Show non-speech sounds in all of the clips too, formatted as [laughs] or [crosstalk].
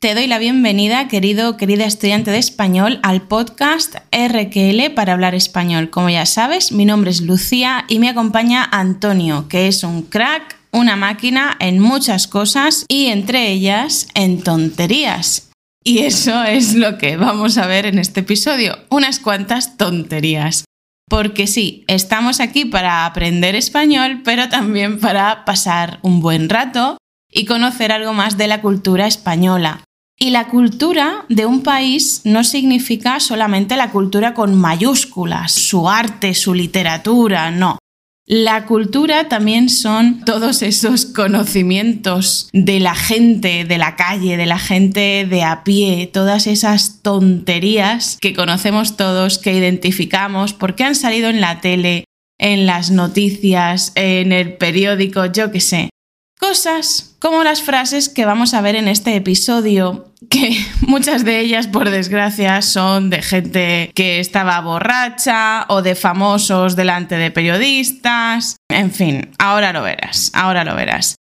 Te doy la bienvenida, querido, querida estudiante de español, al podcast RQL para hablar español. Como ya sabes, mi nombre es Lucía y me acompaña Antonio, que es un crack, una máquina en muchas cosas y entre ellas en tonterías. Y eso es lo que vamos a ver en este episodio, unas cuantas tonterías. Porque sí, estamos aquí para aprender español, pero también para pasar un buen rato y conocer algo más de la cultura española. Y la cultura de un país no significa solamente la cultura con mayúsculas, su arte, su literatura, no. La cultura también son todos esos conocimientos de la gente de la calle, de la gente de a pie, todas esas tonterías que conocemos todos, que identificamos, porque han salido en la tele, en las noticias, en el periódico, yo qué sé. Cosas como las frases que vamos a ver en este episodio, que [laughs] muchas de ellas, por desgracia, son de gente que estaba borracha o de famosos delante de periodistas. En fin, ahora lo verás, ahora lo verás.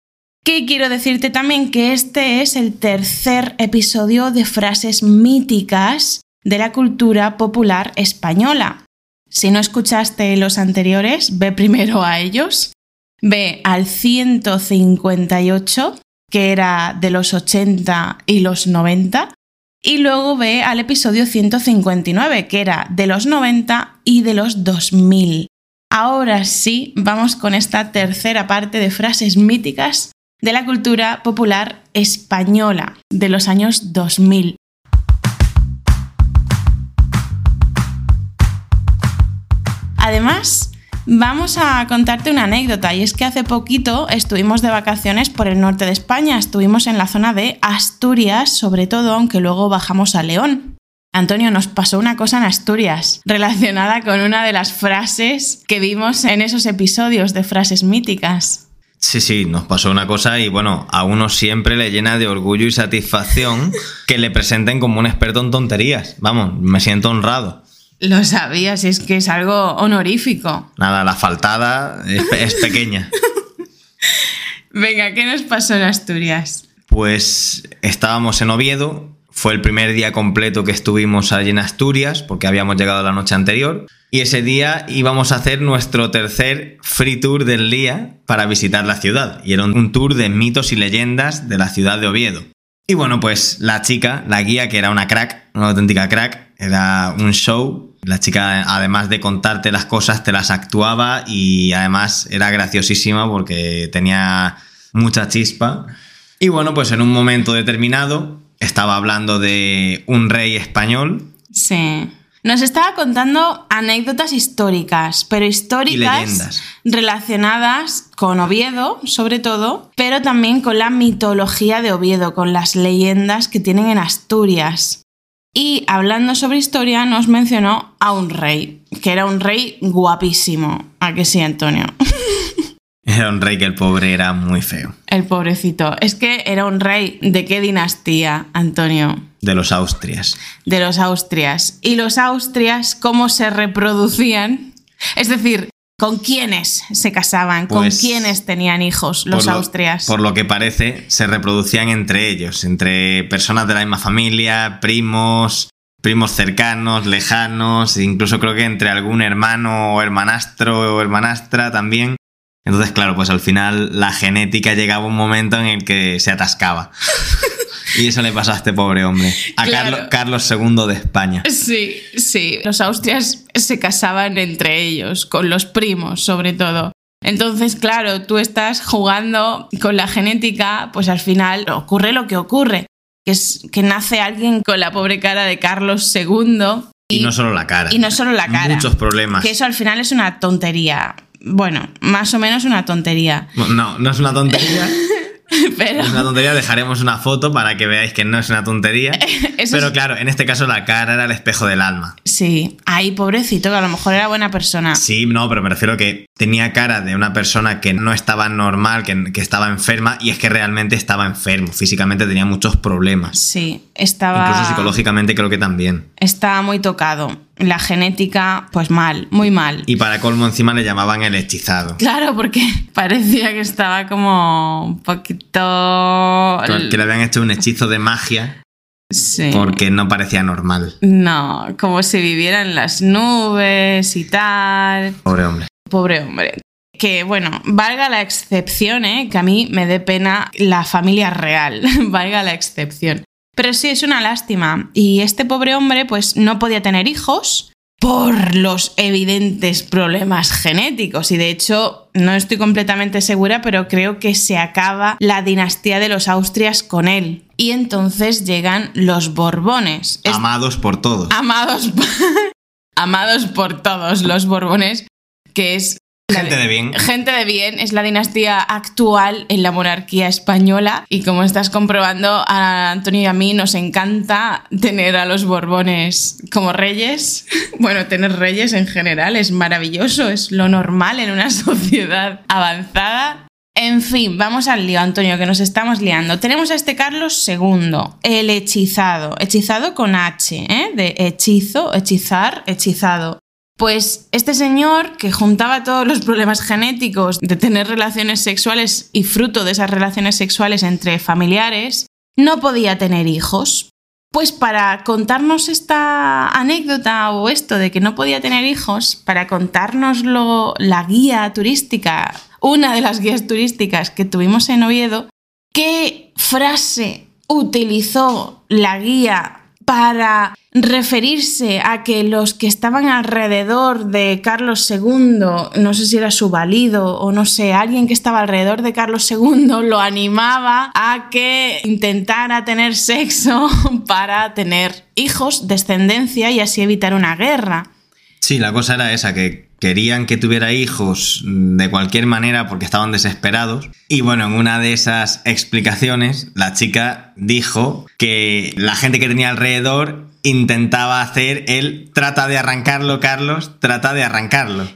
¿Qué quiero decirte también? Que este es el tercer episodio de frases míticas de la cultura popular española. Si no escuchaste los anteriores, ve primero a ellos Ve al 158, que era de los 80 y los 90, y luego ve al episodio 159, que era de los 90 y de los 2000. Ahora sí, vamos con esta tercera parte de frases míticas de la cultura popular española de los años 2000. Además, Vamos a contarte una anécdota y es que hace poquito estuvimos de vacaciones por el norte de España, estuvimos en la zona de Asturias, sobre todo, aunque luego bajamos a León. Antonio, nos pasó una cosa en Asturias [laughs] relacionada con una de las frases que vimos en esos episodios de frases míticas. Sí, sí, nos pasó una cosa y bueno, a uno siempre le llena de orgullo y satisfacción que le presenten como un experto en tonterías. Vamos, me siento honrado. Lo sabías, es que es algo honorífico. Nada, la faltada es, pequeña. [laughs] Venga, ¿qué nos pasó en Asturias? Pues estábamos en Oviedo, fue el primer día completo que estuvimos allí en Asturias, porque habíamos llegado la noche anterior, y ese día íbamos a hacer nuestro tercer free tour del día para visitar la ciudad, y era un tour de mitos y leyendas de la ciudad de Oviedo. Y bueno, pues la chica, la guía, que era una crack, una auténtica crack, era un show la chica, además de contarte las cosas, te las actuaba y además era graciosísima porque tenía mucha chispa. Y bueno, pues en un momento determinado estaba hablando de un rey español. Sí. Nos estaba contando anécdotas históricas, pero históricas relacionadas con Oviedo, sobre todo, pero también con la mitología de Oviedo, con las leyendas que tienen en Asturias. Y hablando sobre historia, nos mencionó a un rey, que era un rey guapísimo. ¿A que sí, Antonio? [laughs] Era un rey que el pobre era muy feo. El pobrecito. Es que era un rey de qué dinastía, Antonio? De los Austrias. De los Austrias. ¿Y los Austrias cómo se reproducían? Es decir, ¿Con quiénes se casaban? ¿Con pues, quiénes tenían hijos los austrias? Por lo que parece, se reproducían entre ellos, entre personas de la misma familia, primos, primos cercanos, lejanos, incluso creo que entre algún hermano o hermanastro o hermanastra también. Entonces, claro, pues al final la genética llegaba a un momento en el que se atascaba. [laughs] Y eso le pasó a este pobre hombre, a Carlos, II de España. Sí, sí. Los austrias se casaban entre ellos, con los primos sobre todo. Entonces, claro, tú estás jugando con la genética, pues al final ocurre lo que ocurre, que es que nace alguien con la pobre cara de Carlos II. Y, no solo la cara. Y no solo la cara. Muchos problemas. Que eso al final es una tontería. Bueno, más o menos una tontería. No, no es una tontería. [laughs] [laughs] Es una tontería, dejaremos una foto para que veáis que no es una tontería. [laughs] pero claro, en este caso la cara era el espejo del alma. Sí, ahí pobrecito, que a lo mejor era buena persona. Sí, no, pero me refiero que tenía cara de una persona que no estaba normal, que, que estaba enferma, y es que realmente estaba enfermo. Físicamente tenía muchos problemas. Sí, estaba. Incluso psicológicamente creo que también. Estaba muy tocado la genética, pues mal, muy mal. Y para colmo encima le llamaban el hechizado. Claro, porque [laughs] parecía que estaba como un poquito... Que le habían hecho un hechizo de magia. Sí. Porque no parecía normal. No, como si viviera en las nubes y tal. Pobre hombre. Pobre hombre. Que bueno, valga la excepción, ¿eh? que a mí me dé pena la familia real, [laughs] valga la excepción. Pero sí, es una lástima. Y este pobre hombre pues no podía tener hijos por los evidentes problemas genéticos. Y de hecho, no estoy completamente segura, pero creo que se acaba la dinastía de los Austrias con él. Y entonces llegan los Borbones. Es- Amados por todos. amados, [laughs] amados por todos los Borbones, que es... Gente de bien. Gente de bien es la dinastía actual en la monarquía española y como estás comprobando a Antonio y a mí nos encanta tener a los Borbones como reyes. [laughs] Bueno, tener reyes en general es maravilloso, es lo normal en una [laughs] sociedad avanzada. En fin, vamos al lío, Antonio, que nos estamos liando. Tenemos a este Carlos II, el hechizado, hechizado con H, ¿eh? de hechizo, hechizar, hechizado. Pues este señor que juntaba todos los problemas genéticos de tener relaciones sexuales y fruto de esas relaciones sexuales entre familiares, no podía tener hijos. Pues para contarnos esta anécdota o esto de que no podía tener hijos, para contárnoslo la guía turística, una de las guías turísticas que tuvimos en Oviedo, ¿qué frase utilizó la guía para referirse a que los que estaban alrededor de Carlos II, no sé si era su valido o no sé, alguien que estaba alrededor de Carlos II lo animaba a que intentara tener sexo [laughs] para tener hijos, descendencia y así evitar una guerra. Sí, la cosa era esa, que querían que tuviera hijos de cualquier manera porque estaban desesperados. Y bueno, en una de esas explicaciones, la chica dijo que la gente que tenía alrededor intentaba hacer el trata de arrancarlo, Carlos, trata de arrancarlo.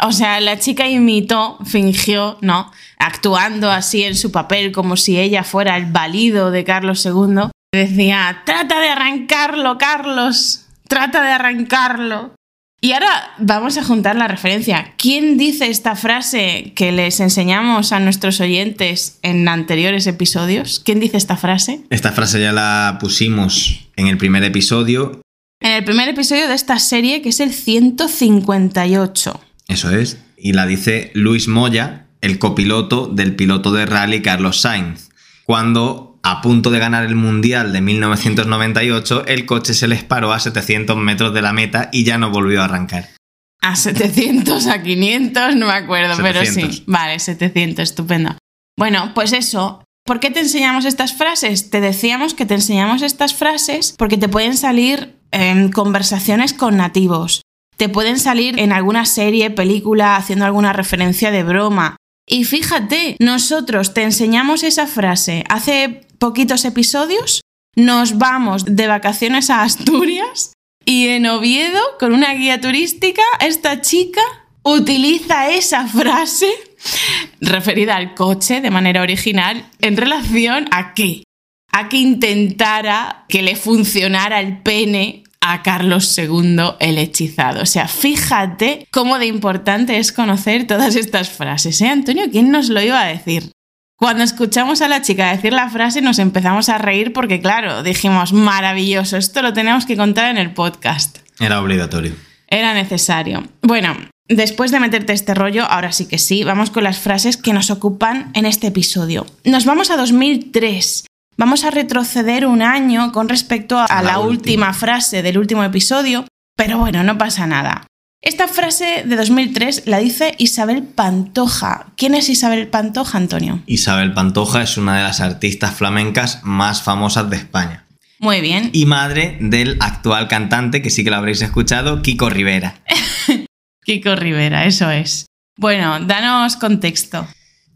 O sea, la chica imitó, fingió, ¿no? Actuando así en su papel como si ella fuera el valido de Carlos II. Decía, trata de arrancarlo, Carlos, trata de arrancarlo. Y ahora vamos a juntar la referencia. ¿Quién dice esta frase que les enseñamos a nuestros oyentes en anteriores episodios? ¿Quién dice esta frase? Esta frase ya la pusimos en el primer episodio. En el primer episodio de esta serie, que es el 158. Eso es. Y la dice Luis Moya, el copiloto del piloto de rally Carlos Sainz. Cuando, a punto de ganar el Mundial de 1998, el coche se les paró a 700 metros de la meta y ya no volvió a arrancar. A 700, a 500, no me acuerdo, pero 700. sí. Vale, 700, estupendo. Bueno, pues eso. ¿Por qué te enseñamos estas frases? Te decíamos que te enseñamos estas frases porque te pueden salir en conversaciones con nativos. Te pueden salir en alguna serie, película, haciendo alguna referencia de broma. Y fíjate, nosotros te enseñamos esa frase hace poquitos episodios, nos vamos de vacaciones a Asturias y en Oviedo, con una guía turística, esta chica utiliza esa frase referida al coche de manera original en relación a qué? A que intentara que le funcionara el pene a Carlos II el hechizado. O sea, fíjate cómo de importante es conocer todas estas frases, ¿eh, Antonio? ¿Quién nos lo iba a decir? Cuando escuchamos a la chica decir la frase nos empezamos a reír porque, claro, dijimos, maravilloso, esto lo tenemos que contar en el podcast. Era obligatorio. Era necesario. Bueno, después de meterte este rollo, ahora sí que sí, vamos con las frases que nos ocupan en este episodio. Nos vamos a 2003. Vamos a retroceder un año con respecto a, A la la, última. última frase del último episodio, pero bueno, no pasa nada. Esta frase de 2003 la dice Isabel Pantoja. ¿Quién es Isabel Pantoja, Antonio? Isabel Pantoja es una de las artistas flamencas más famosas de España. Muy bien. Y madre del actual cantante, que sí que lo habréis escuchado, Kiko Rivera. [laughs] Kiko Rivera, eso es. Bueno, danos contexto.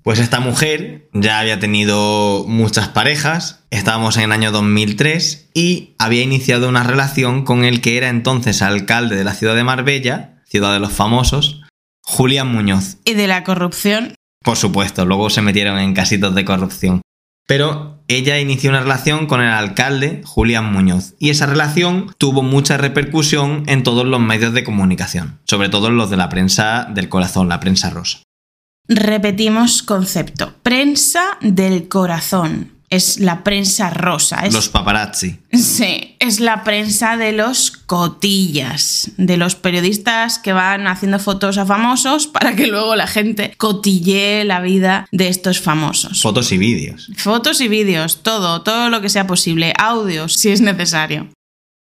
Pues esta mujer ya había tenido muchas parejas, estábamos en el año 2003 y había iniciado una relación con el que era entonces alcalde de la ciudad de Marbella, ciudad de los famosos, Julián Muñoz. Y de la corrupción, Por supuesto, luego se metieron en casitos de corrupción. Pero ella inició una relación con el alcalde Julián Muñoz y esa relación tuvo mucha repercusión en todos los medios de comunicación, sobre todo en los de la prensa del corazón, la prensa rosa. Repetimos concepto. Prensa del corazón. es la prensa rosa. Es, Los paparazzi. Sí, es la prensa de los cotillas, de los periodistas que van haciendo fotos a famosos para que luego la gente cotillee la vida de estos famosos. Fotos y vídeos. Fotos y vídeos, todo, todo lo que sea posible, audios si es necesario.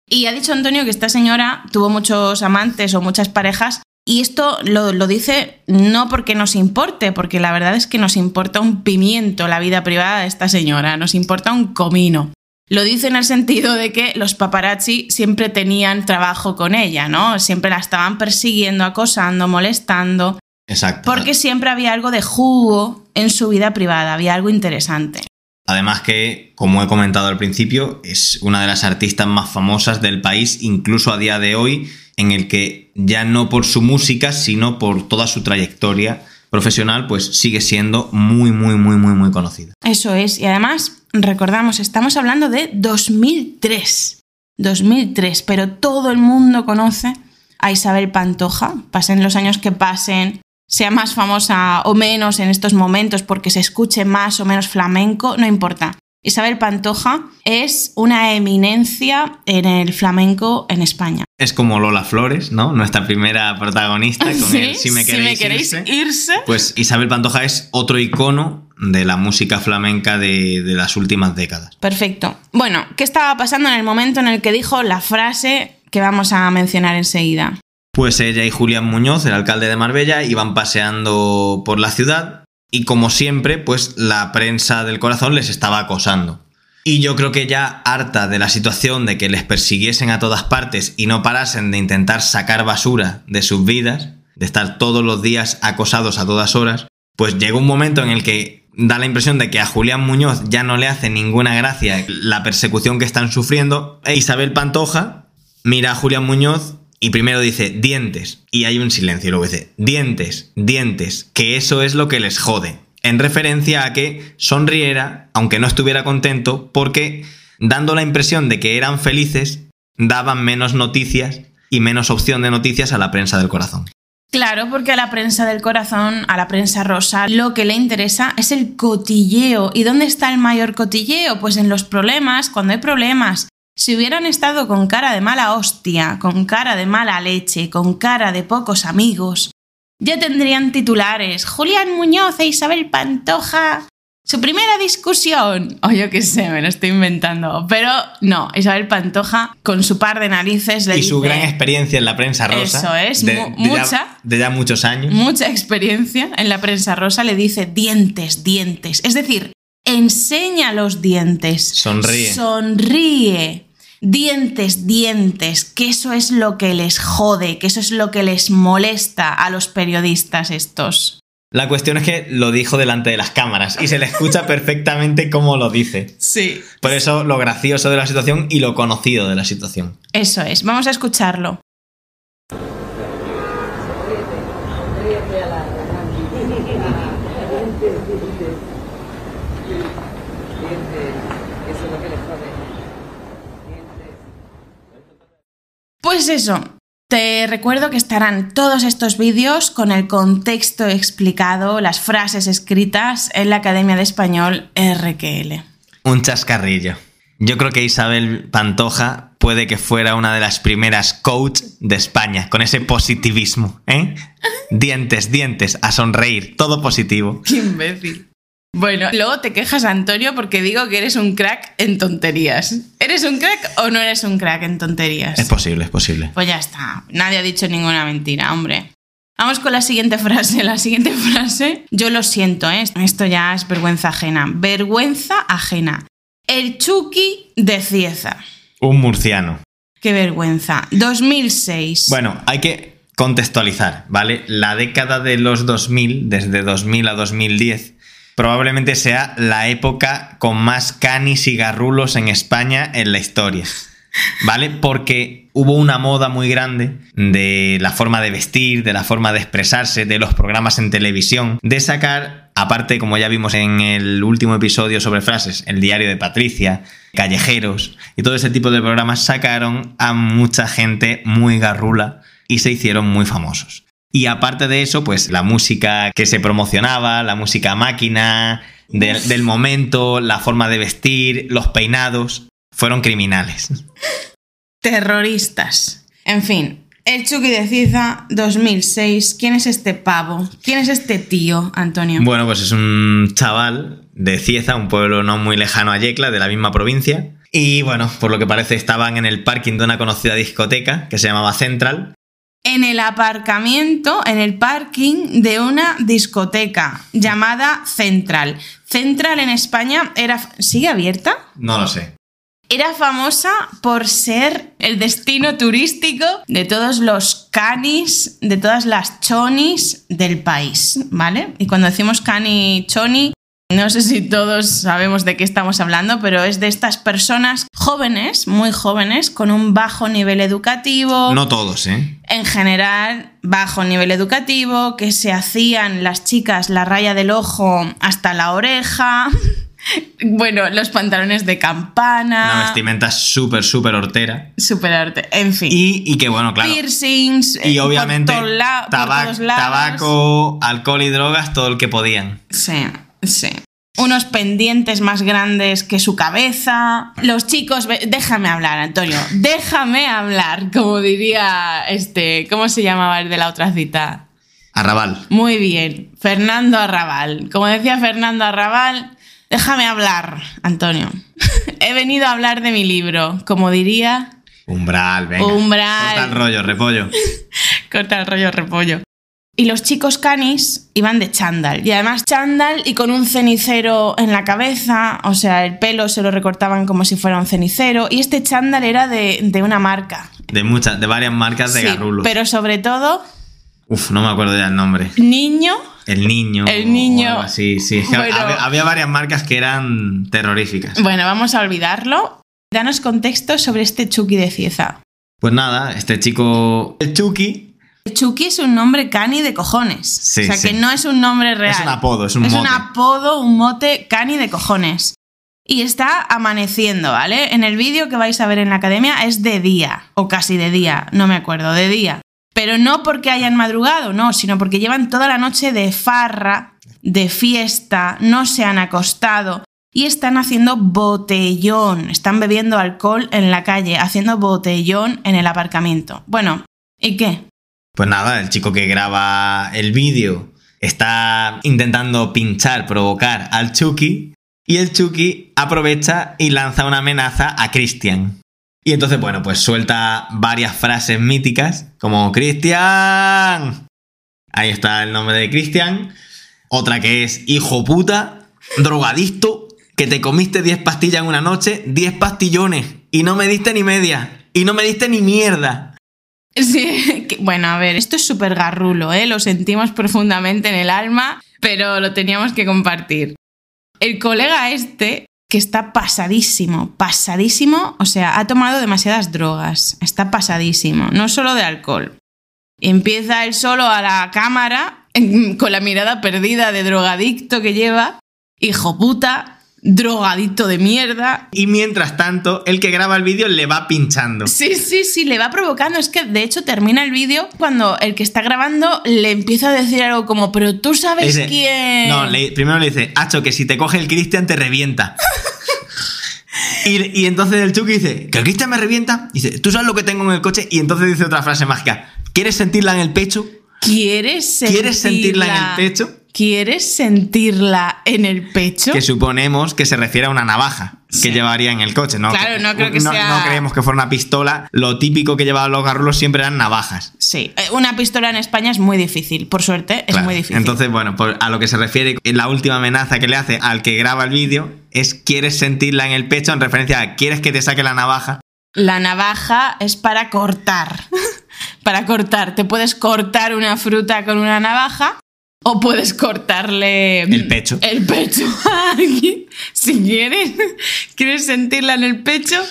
Y ha dicho Antonio que esta señora tuvo muchos amantes o muchas parejas y esto lo, lo, dice no porque nos importe, porque la verdad es que nos importa un pimiento la vida privada de esta señora, nos importa un comino. Lo dice en el sentido de que los paparazzi siempre tenían trabajo con ella, ¿no? Siempre la estaban persiguiendo, acosando, molestando. Exacto. Porque siempre había algo de jugo en su vida privada, había algo interesante. Además que, como he comentado al principio, es una de las artistas más famosas del país, incluso a día de hoy, en el que ya no por su música, sino por toda su trayectoria profesional, pues sigue siendo muy, muy, muy, muy, muy conocida. Eso es. Y además, recordamos, estamos hablando de 2003. 2003, pero todo el mundo conoce a Isabel Pantoja. Pasen los años que pasen, sea más famosa o menos en estos momentos porque se escuche más o menos flamenco, no importa. Isabel Pantoja es una eminencia en el flamenco en España. Es como Lola Flores, ¿no? Nuestra primera protagonista con ¿Sí? el Si me queréis, si me queréis irse. irse. Pues Isabel Pantoja es otro icono de la música flamenca de, de las últimas décadas. Perfecto. Bueno, ¿qué estaba pasando en el momento en el que dijo la frase que vamos a mencionar enseguida? Pues ella y Julián Muñoz, el alcalde de Marbella, iban paseando por la ciudad y como siempre, pues la prensa del corazón les estaba acosando. Y yo creo que ya harta de la situación de que les persiguiesen a todas partes y no parasen de intentar sacar basura de sus vidas, de estar todos los días acosados a todas horas, pues llegó un momento en el que da la impresión de que a Julián Muñoz ya no le hace ninguna gracia la persecución que están sufriendo. E Isabel Pantoja mira a Julián Muñoz y primero dice dientes y hay un silencio y luego dice dientes, dientes, que eso es lo que les jode. En referencia a que sonriera, aunque no estuviera contento, porque dando la impresión de que eran felices, daban menos noticias y menos opción de noticias a la prensa del corazón. Claro, porque a la prensa del corazón, a la prensa rosa, lo que le interesa es el cotilleo. ¿Y dónde está el mayor cotilleo? Pues en los problemas, cuando hay problemas. Si hubieran estado con cara de mala hostia, con cara de mala leche, con cara de pocos amigos, ya tendrían titulares. Julián Muñoz e Isabel Pantoja. Su primera discusión. O yo qué sé, me lo estoy inventando. Pero no, Isabel Pantoja, con su par de narices, le y dice. su gran experiencia en la prensa rosa. Eso es, de, mu- de ya- mucha. de ya muchos años. mucha experiencia en la prensa rosa, le dice dientes, dientes. Es decir, enseña los dientes. Sonríe. Sonríe. Dientes, dientes, que eso es lo que les jode, que eso es lo que les molesta a los periodistas estos. La cuestión es que lo dijo delante de las cámaras y se le escucha perfectamente cómo lo dice. Sí. Por eso lo gracioso de la situación y lo conocido de la situación. Eso es, vamos a escucharlo. Pues eso, te recuerdo que estarán todos estos vídeos con el contexto explicado, las frases escritas en la Academia de Español RQL. Un chascarrillo. Yo creo que Isabel Pantoja puede que fuera una de las primeras coach de España, con ese positivismo, ¿eh? [laughs] Dientes, dientes, a sonreír, todo positivo. Qué imbécil. Bueno, luego te quejas, Antonio, porque digo que eres un crack en tonterías. ¿Eres un crack o no eres un crack en tonterías? Es posible, es posible. Pues ya está. Nadie ha dicho ninguna mentira, hombre. Vamos con la siguiente frase. La siguiente frase, yo lo siento, ¿eh? esto ya es vergüenza ajena. Vergüenza ajena. El Chucky de Cieza. Un murciano. Qué vergüenza. 2006. Bueno, hay que contextualizar, ¿vale? La década de los 2000, desde 2000 a 2010, probablemente sea la época con más canis y garrulos en España en la historia. ¿Vale? Porque hubo una moda muy grande de la forma de vestir, de la forma de expresarse, de los programas en televisión, de sacar, aparte, como ya vimos en el último episodio sobre frases, el diario de Patricia, Callejeros y todo ese tipo de programas sacaron a mucha gente muy garrula y se hicieron muy famosos. Y aparte de eso, pues la música que se promocionaba, la música máquina del, del momento, la forma de vestir, los peinados, fueron criminales. Terroristas. En fin, el Chucky de Ciza 2006. ¿Quién es este pavo? ¿Quién es este tío, Antonio? Bueno, pues es un chaval de Cieza, un pueblo no muy lejano a Yecla, de la misma provincia. Y bueno, por lo que parece estaban en el parking de una conocida discoteca que se llamaba Central. En el aparcamiento, en el parking de una discoteca llamada Central. Central en España era... ¿Sigue abierta? No lo sé. Era famosa por ser el destino turístico de todos los canis, de todas las chonis del país, ¿vale? Y cuando decimos cani choni, no sé si todos sabemos de qué estamos hablando, pero es de estas personas jóvenes, muy jóvenes, con un bajo nivel educativo. No todos, ¿eh? En general, bajo nivel educativo, que se hacían las chicas la raya del ojo hasta la oreja. [laughs] Bueno, los pantalones de campana. Una vestimenta súper, súper hortera. Súper arte. En fin. Y, y que bueno, claro. Piercings. Y eh, obviamente por, por tabac- todos lados. tabaco, alcohol y drogas, todo el que podían. Sí, sí. Unos pendientes más grandes que su cabeza. Los chicos. Déjame hablar, Antonio. Déjame hablar. Como diría este. ¿Cómo se llamaba el de la otra cita? Arrabal. Muy bien. Fernando Arrabal. Como decía Fernando Arrabal. Déjame hablar, Antonio. [laughs] He venido a hablar de mi libro. Como diría. Umbral, venga. Umbral. Corta el rollo, repollo. [laughs] Corta el rollo repollo. Y los chicos canis iban de chándal. Y además chándal y con un cenicero en la cabeza. O sea, el pelo se lo recortaban como si fuera un cenicero. Y este chándal era de, de una marca. De muchas, de varias marcas de Sí, garrulos. pero sobre todo, Uf, no me acuerdo ya el nombre. niño. El niño. El niño. o algo así, sí. Bueno. había, había varias marcas que eran terroríficas. Bueno, vamos a olvidarlo. Danos contexto sobre este Chucky de Cieza. Pues nada, este chico. El Chucky. Chucky es un nombre cani de cojones. Sí, o sea, sí. que no es un nombre real. Es un apodo, es un Es un mote. apodo, un mote cani de cojones. Y está amaneciendo, ¿vale? En el vídeo que vais a ver en la academia es de día, o casi de día, no me acuerdo, de día. Pero no porque hayan madrugado, no, sino porque llevan toda la noche de farra, de fiesta, no se han acostado y están haciendo botellón. Están bebiendo alcohol en la calle, haciendo botellón en el aparcamiento. Bueno, ¿y qué? Pues nada, el chico que graba el vídeo está intentando pinchar, provocar al Chucky. Y el Chucky aprovecha y lanza una amenaza a Christian. Y entonces, bueno, pues suelta varias frases míticas, como Christian. Ahí está el nombre de Christian. Otra que es hijo puta, drogadicto, que te comiste 10 pastillas en una noche, 10 pastillones, y no me diste ni media, y no me diste ni mierda. Sí, bueno, a ver, esto es súper garrulo, ¿eh? Lo sentimos profundamente en el alma, pero lo teníamos que compartir. El colega este, que está pasadísimo, pasadísimo, o sea, ha tomado demasiadas drogas, está pasadísimo, no solo de alcohol. Empieza él solo a la cámara, con la mirada perdida de drogadicto que lleva, hijo puta, drogadicto de mierda, Y mientras tanto, el que graba el vídeo le va pinchando. Sí, sí, sí, le va provocando. Es que de hecho termina el vídeo cuando el que está grabando le empieza a decir algo como, pero tú sabes Dice- quién. No, le- primero le dice, Hacho, que si te coge el Cristian te revienta. [laughs] y, y entonces el Chucky dice, ¿que el Cristian me revienta? Dice, ¿tú sabes lo que tengo en el coche? Y entonces dice otra frase mágica, ¿quieres sentirla en el pecho? ¿Quieres sentirla? ¿Quieres sentirla en el pecho? ¿Quieres sentirla en el pecho? Que suponemos que se refiere a una navaja que Sí. llevaría en el coche, ¿no? Claro, no creo que no, sea- no creemos que fuera una pistola. Lo típico que llevaban los garrulos siempre eran navajas. Sí, eh, una pistola en España es muy difícil, por suerte, es Claro. muy difícil. Entonces, bueno, pues a lo que se refiere la última amenaza que le hace al que graba el vídeo es ¿quieres sentirla en el pecho? En referencia a ¿quieres que te saque la navaja? La navaja es para cortar. [laughs] para cortar. Te puedes cortar una fruta con una navaja o puedes cortarle El pecho. El pecho a alguien. Si quieres. ¿Quieres sentirla en el pecho?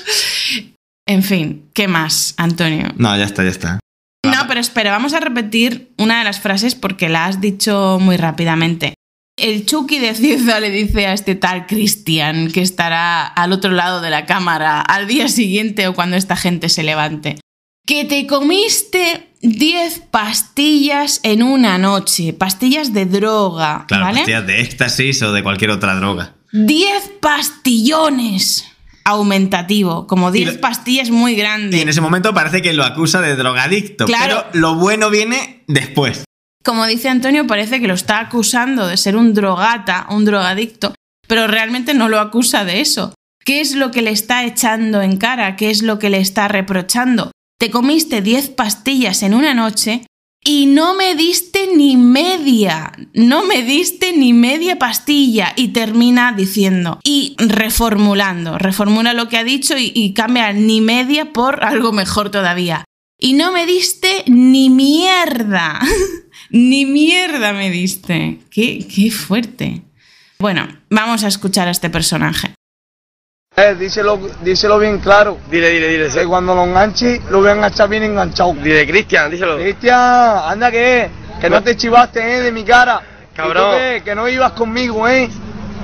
En fin, ¿qué más, Antonio? No, ya está, ya está. No, pero espera, vamos a repetir una de las frases porque la has dicho muy rápidamente. El Chucky de Cieza le dice a este tal Cristian que estará al otro lado de la cámara al día siguiente o cuando esta gente se levante. Que te comiste 10 pastillas en una noche, pastillas de droga, Claro, ¿vale? pastillas de éxtasis o de cualquier otra droga. 10 pastillones aumentativo, como 10 lo- pastillas muy Y grandes. en ese momento parece que lo acusa de drogadicto. Claro. Pero lo bueno viene después. Como dice Antonio, parece que lo está acusando de ser un drogata, un drogadicto, pero realmente no lo acusa de eso. ¿Qué es lo que le está echando en cara? ¿Qué es lo que le está reprochando? Te comiste 10 pastillas en una noche y no me diste ni media, no me diste ni media pastilla y termina diciendo y reformulando, reformula lo que ha dicho y, cambia ni media por algo mejor todavía. Y no me diste ni mierda. [laughs] Ni mierda me diste. Qué, qué fuerte. Bueno, vamos a escuchar a este personaje. Eh, díselo, díselo bien claro. Dile, dile, dile. Que cuando lo enganche, lo voy a enganchar bien enganchado. Dile, Cristian, díselo. Cristian, anda que, que no te chivaste, eh, de mi cara. Cabrón. Que no ibas conmigo, eh.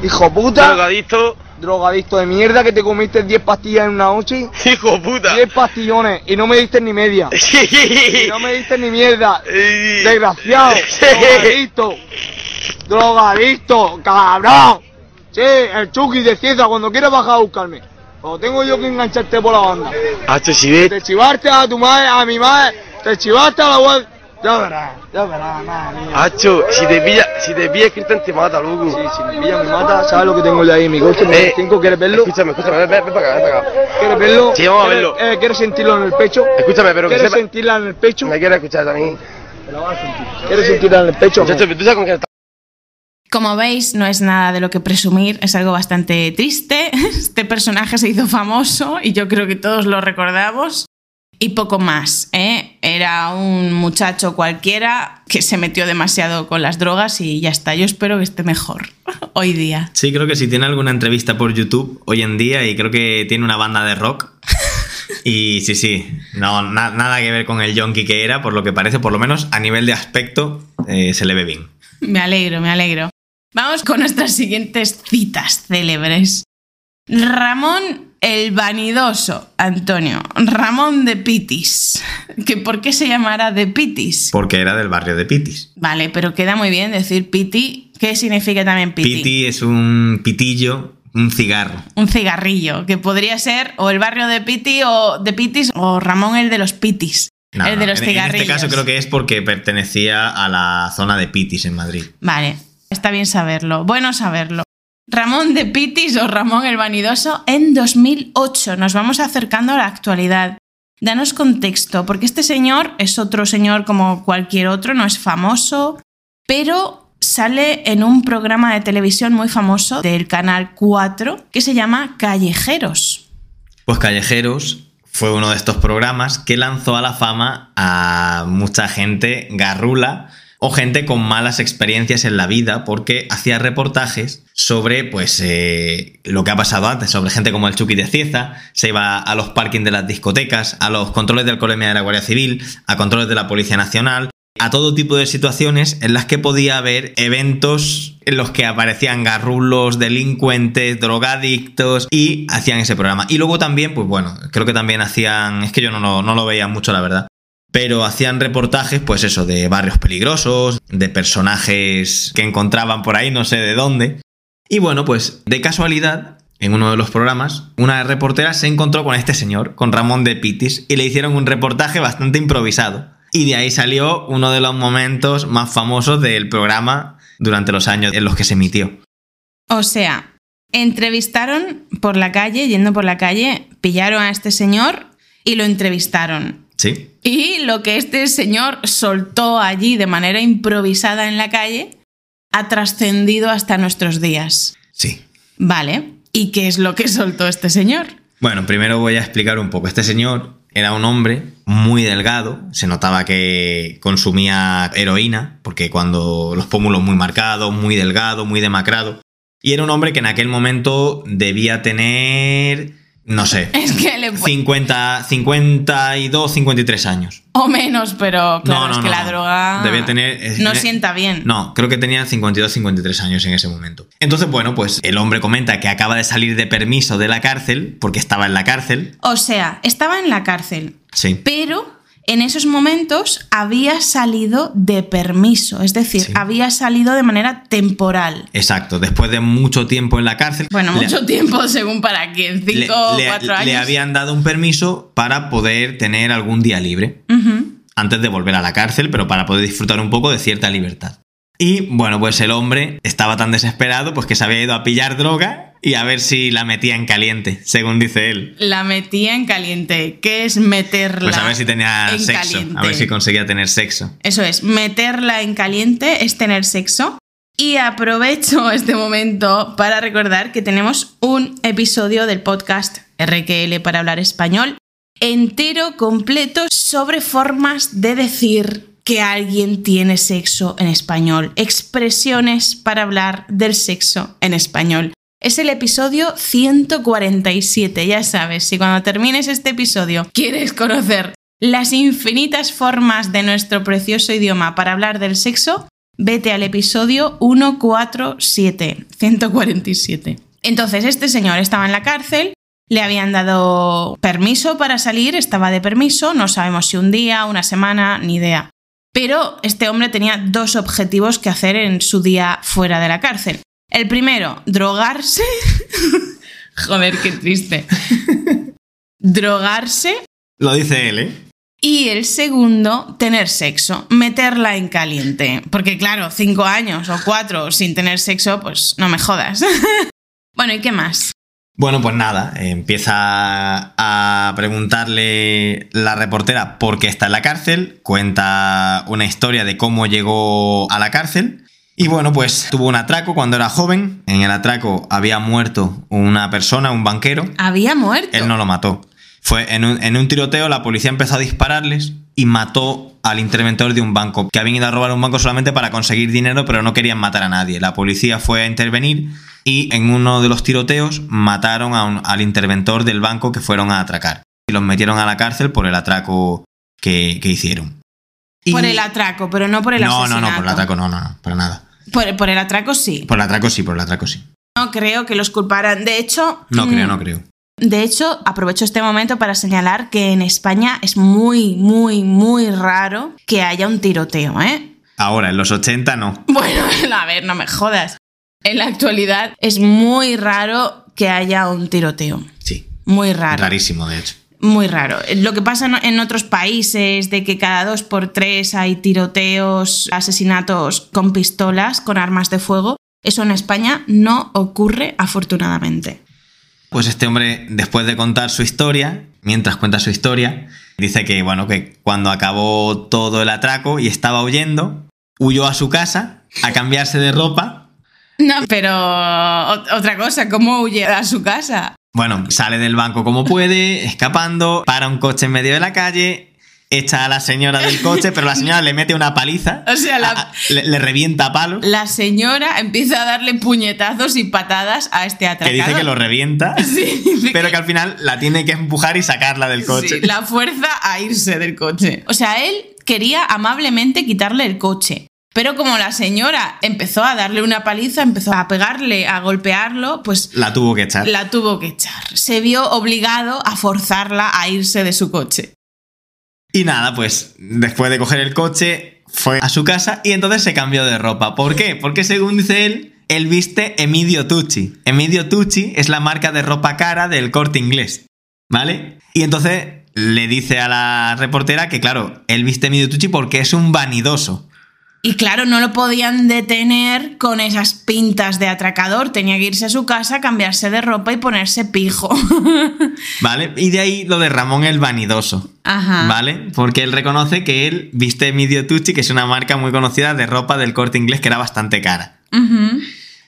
Hijo puta. Drogadicto. Drogadicto de mierda que te comiste 10 pastillas en una noche. Hijo puta. 10 pastillones y no me diste ni media. [laughs] Y no me diste ni mierda. Desgraciado. [laughs] Drogadicto. Drogadicto, cabrón. Sí, el Chucky de Cieza cuando quieras bajar a buscarme. O tengo yo que engancharte por la banda. Hacho, si ves. Te chivaste a tu madre, a mi madre. Te chivaste a la web. Ya verás, ya verás, madre mía. Hacho, si te pilla, si te pilla Cristian te mata, loco. Sí, si me pilla me mata, ¿sabes lo que tengo yo ahí mi coche? Eh, 5, ¿quieres verlo? Escúchame, escúchame, ven, ven, ven para acá, ven para acá. ¿Quieres verlo? Sí, vamos a ¿Quieres- verlo. eh, ¿Quieres sentirlo en el pecho? Escúchame, pero que ¿Quieres sepa. sentirla en el pecho? Me quieres escuchar también. ¿Quieres sentirla en el pecho? Muchacho, ¿tú sabes con quién estás? Como veis, no es nada de lo que presumir, es algo bastante triste. [laughs] Este personaje se hizo famoso y yo creo que todos lo recordamos. Y poco más, ¿eh? Era un muchacho cualquiera que se metió demasiado con las drogas y ya está. Yo espero que esté mejor [laughs] hoy día. Sí, creo que si tiene alguna entrevista por YouTube hoy en día y creo que tiene una banda de rock. [laughs] Y sí, sí, no, na- nada que ver con el yonki que era, por lo que parece, por lo menos a nivel de aspecto, eh, se le ve bien. Me alegro, me alegro. Vamos con nuestras siguientes citas célebres. Ramón el vanidoso, Antonio. Ramón de Pitis. [laughs] ¿Que ¿Por qué se llamará de Pitis? Porque era del barrio de Pitis. Vale, pero queda muy bien decir Piti. ¿Qué significa también Piti? Piti es un pitillo, un cigarro. Un cigarrillo, que podría ser o el barrio de Piti o de Pitis o Ramón el de los Pitis. No, el de los en, en cigarrillos. este caso creo que es porque pertenecía a la zona de Pitis en Madrid. Vale, está bien saberlo. Bueno saberlo. Ramón de Pitis o Ramón el Vanidoso en 2008. Nos vamos acercando a la actualidad. Danos contexto, porque este señor es otro señor como cualquier otro, no es famoso, pero sale en un programa de televisión muy famoso del Canal 4 que se llama Callejeros. Pues Callejeros fue uno de estos programas que lanzó a la fama a mucha gente garrula o gente con malas experiencias en la vida porque hacía reportajes sobre pues eh, lo que ha pasado antes, sobre gente como el Chucky de Cieza, se iba a los parkings de las discotecas, a los controles de alcoholemia de la Guardia Civil, a controles de la Policía Nacional, a todo tipo de situaciones en las que podía haber eventos en los que aparecían garrulos, delincuentes, drogadictos y hacían ese programa. Y luego también, pues bueno, creo que también hacían, es que yo no, lo- no lo veía mucho la verdad, pero hacían reportajes, pues eso, de barrios peligrosos, de personajes que encontraban por ahí, no sé de dónde. Y bueno, pues de casualidad, en uno de los programas, una reportera se encontró con este señor, con Ramón de Pitis, y le hicieron un reportaje bastante improvisado. Y de ahí salió uno de los momentos más famosos del programa durante los años en los que se emitió. O sea, entrevistaron por la calle, yendo por la calle, pillaron a este señor y lo entrevistaron. ¿Sí? Y lo que este señor soltó allí de manera improvisada en la calle ha trascendido hasta nuestros días. Sí. Vale. ¿Y qué es lo que soltó este señor? Bueno, primero voy a explicar un poco. Este señor era un hombre muy delgado, se notaba que consumía heroína, porque cuando los pómulos muy marcados, muy delgado, muy demacrado. Y era un hombre que en aquel momento debía tener, no sé, [laughs] Es que le... 50, 52, 53 años. O menos, pero claro, No, no, es que no, la droga Debía tener- es- no eh, sienta bien. No, creo que tenía 52, 53 años en ese momento. Entonces, bueno, pues el hombre comenta que acaba de salir de permiso de la cárcel, porque estaba en la cárcel. O sea, estaba en la cárcel, Sí. pero en esos momentos había salido de permiso, es decir, Sí. había salido de manera temporal. Exacto, después de mucho tiempo en la cárcel. Bueno, le- mucho tiempo según para quién, le, cinco o le- cuatro le años. habían dado un permiso para poder tener algún día libre. Antes de volver a la cárcel, pero para poder disfrutar un poco de cierta libertad. Y bueno, pues el hombre estaba tan desesperado pues que se había ido a pillar droga y a ver si la metía en caliente, según dice él. La metía en caliente. ¿Qué es meterla? Pues a ver si tenía en sexo, caliente? a ver si conseguía tener sexo. Eso es, meterla en caliente es tener sexo. Y aprovecho [laughs] este momento para recordar que tenemos un episodio del podcast RQL para hablar español entero, completo, sobre formas de decir que alguien tiene sexo en español. Expresiones para hablar del sexo en español. Es el episodio 147, ya sabes, si cuando termines este episodio quieres conocer las infinitas formas de nuestro precioso idioma para hablar del sexo, vete al episodio 147, 147. Entonces, este señor estaba en la cárcel, le habían dado permiso para salir, estaba de permiso, no sabemos si un día, una semana, ni idea. Pero este hombre tenía dos objetivos que hacer en su día fuera de la cárcel. El primero, drogarse. [laughs] Joder, qué triste. drogarse Lo dice él, ¿eh? y el segundo, tener sexo, meterla en caliente. Porque claro, cinco años o cuatro sin tener sexo, pues no me jodas. [laughs] bueno, ¿y qué más? Bueno, pues nada, empieza a preguntarle la reportera por qué está en la cárcel, cuenta una historia de cómo llegó a la cárcel y bueno, pues tuvo un atraco cuando era joven, en el atraco había muerto una persona, un banquero, Había muerto. él no lo mató. Fue en un, en un tiroteo, la policía empezó a dispararles y mató al interventor de un banco, que habían ido a robar un banco solamente para conseguir dinero, pero no querían matar a nadie. La policía fue a intervenir y en uno de los tiroteos mataron a un- al interventor del banco que fueron a atracar. Y los metieron a la cárcel por el atraco que, que hicieron. Y- Por el atraco, pero no por el no, no, asesinato. no, por el atraco no, no, no, para nada. Por, por el atraco sí. Por el atraco sí, por el atraco sí. No creo que los culparan. De hecho... No mm, creo, no creo. De hecho, aprovecho este momento para señalar que en España es muy, muy, muy raro que haya un tiroteo, ¿eh? Ahora, en los 80 no. [laughs] Bueno, a ver, no me jodas. En la actualidad es muy raro que haya un tiroteo. Sí. Muy raro. Rarísimo, de hecho. Muy raro. Lo que pasa en- otros países de que cada dos por tres hay tiroteos, asesinatos con pistolas, con armas de fuego, eso en España no ocurre afortunadamente. Pues este hombre, después de contar su historia, mientras cuenta su historia, dice que, bueno, que cuando acabó todo el atraco y estaba huyendo, huyó a su casa a cambiarse de ropa. No, pero ot- otra cosa, ¿cómo huye a su casa? Bueno, sale del banco como puede, escapando, para un coche en medio de la calle, echa a la señora del coche, pero la señora le mete una paliza, [laughs] O sea, la- a- a- le, le revienta palo, La señora empieza a darle puñetazos y patadas a este que atracador. dice que lo revienta, [laughs] Sí, pero que al final la tiene que empujar y sacarla del coche. Sí, la fuerza a irse del coche. O sea, él quería amablemente quitarle el coche. Pero como la señora empezó a darle una paliza, empezó a pegarle, a golpearlo, pues La tuvo que echar. la tuvo que echar. Se vio obligado a forzarla a irse de su coche. Y nada, pues después de coger el coche, fue a su casa y entonces se cambió de ropa. ¿Por qué? Porque según dice él, él viste Emidio Tucci. Emidio Tucci es la marca de ropa cara del corte inglés. ¿Vale? Y entonces le dice a la reportera que, claro, él viste Emidio Tucci porque es un vanidoso. Y claro, no lo podían detener con esas pintas de atracador. Tenía que irse a su casa, cambiarse de ropa y ponerse pijo. [laughs] ¿Vale? Y de ahí lo de Ramón el vanidoso. Ajá. ¿Vale? Porque él reconoce que él viste Emidio Tucci, que es una marca muy conocida de ropa del corte inglés que era bastante cara. Ujú.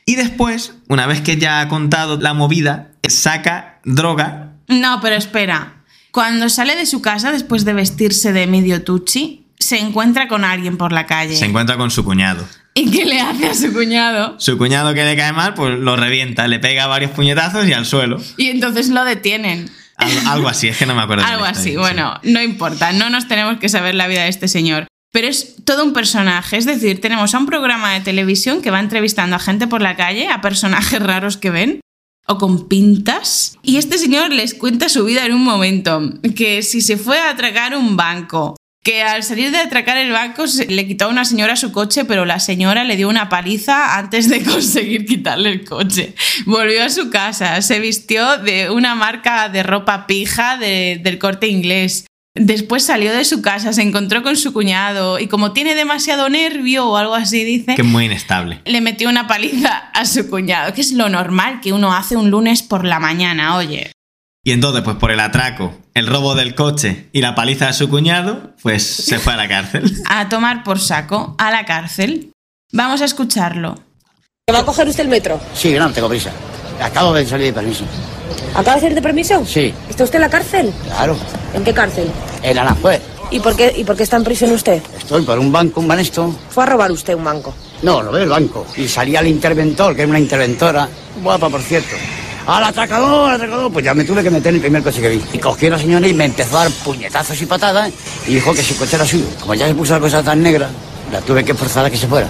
Y después, una vez que ya ha contado la movida, saca droga. No, pero espera. Cuando sale de su casa después de vestirse de medio Tucci, se encuentra con alguien por la calle. Se encuentra con su cuñado. ¿Y qué le hace a su cuñado? Su cuñado que le cae mal, pues lo revienta, le pega varios puñetazos y al suelo. Y entonces lo detienen. Algo, algo así, es que no me acuerdo. [laughs] Algo así, historia, bueno, no importa, no nos tenemos que saber la vida de este señor. Pero es todo un personaje, es decir, tenemos a un programa de televisión que va entrevistando a gente por la calle, a personajes raros que ven, o con pintas, y este señor les cuenta su vida en un momento, que si se fue a atracar un banco, que al salir de atracar el banco se- le quitó a una señora su coche, pero la señora le dio una paliza antes de [laughs] conseguir quitarle el coche. Volvió a su casa, se vistió de una marca de ropa pija de- del corte inglés. Después salió de su casa, se encontró con su cuñado y como tiene demasiado nervio o algo así, dice, Que es muy inestable. le metió una paliza a su cuñado, que es lo normal que uno hace un lunes por la mañana, oye. Y entonces, pues por el atraco, el robo del coche y la paliza de su cuñado, pues se fue a la cárcel. [laughs] A tomar por saco, a la cárcel. Vamos a escucharlo. ¿Que va a coger usted el metro? Sí, no, tengo prisa. Acabo de salir de permiso. ¿Acaba de salir de permiso? Sí. ¿Está usted en la cárcel? Claro. ¿En qué cárcel? En Aranjuez. ¿Y por qué, y por qué está en prisión usted? Estoy por un banco, un banesto. Fue a robar usted un banco. No, lo veo el banco. Y salía el interventor, que era una interventora. Guapa, por cierto. ¡Al atracador, al atracador! Pues ya me tuve que meter en el primer coche que vi. Y cogí a la señora y me empezó a dar puñetazos y patadas. Y dijo que su coche era suyo. Como ya se puso la cosa tan negra, la tuve que forzar a que se fuera.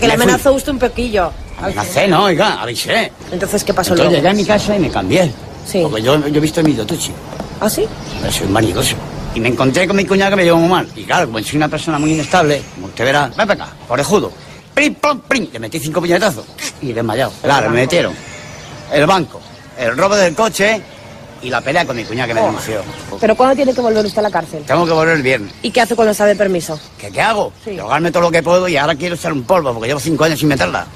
Que le amenazó usted un poquillo. Amenacé, no, oiga, avisé. Entonces, ¿qué pasó Entonces llegué luego? a mi casa y me cambié. Sí. Porque yo, yo he visto mi Dotucci. ¿Ah, sí? Pero soy un vanidoso. Y me encontré con mi cuñada que me llevó muy mal. Y claro, como soy una persona muy inestable, como usted verá, ven para acá, orejudo. Prim, plom, prim. Le metí cinco puñetazos y desmayado. Claro, me metieron el banco, el robo del coche y la pelea con mi cuñada que me denunció. ¿Pero cuándo tiene que volver usted a la cárcel? Tengo que volver el viernes. ¿Y qué hace cuando está de permiso? ¿Qué, qué hago? Sí. Drogarme todo lo que puedo y ahora quiero echar un polvo porque llevo cinco años sin meterla.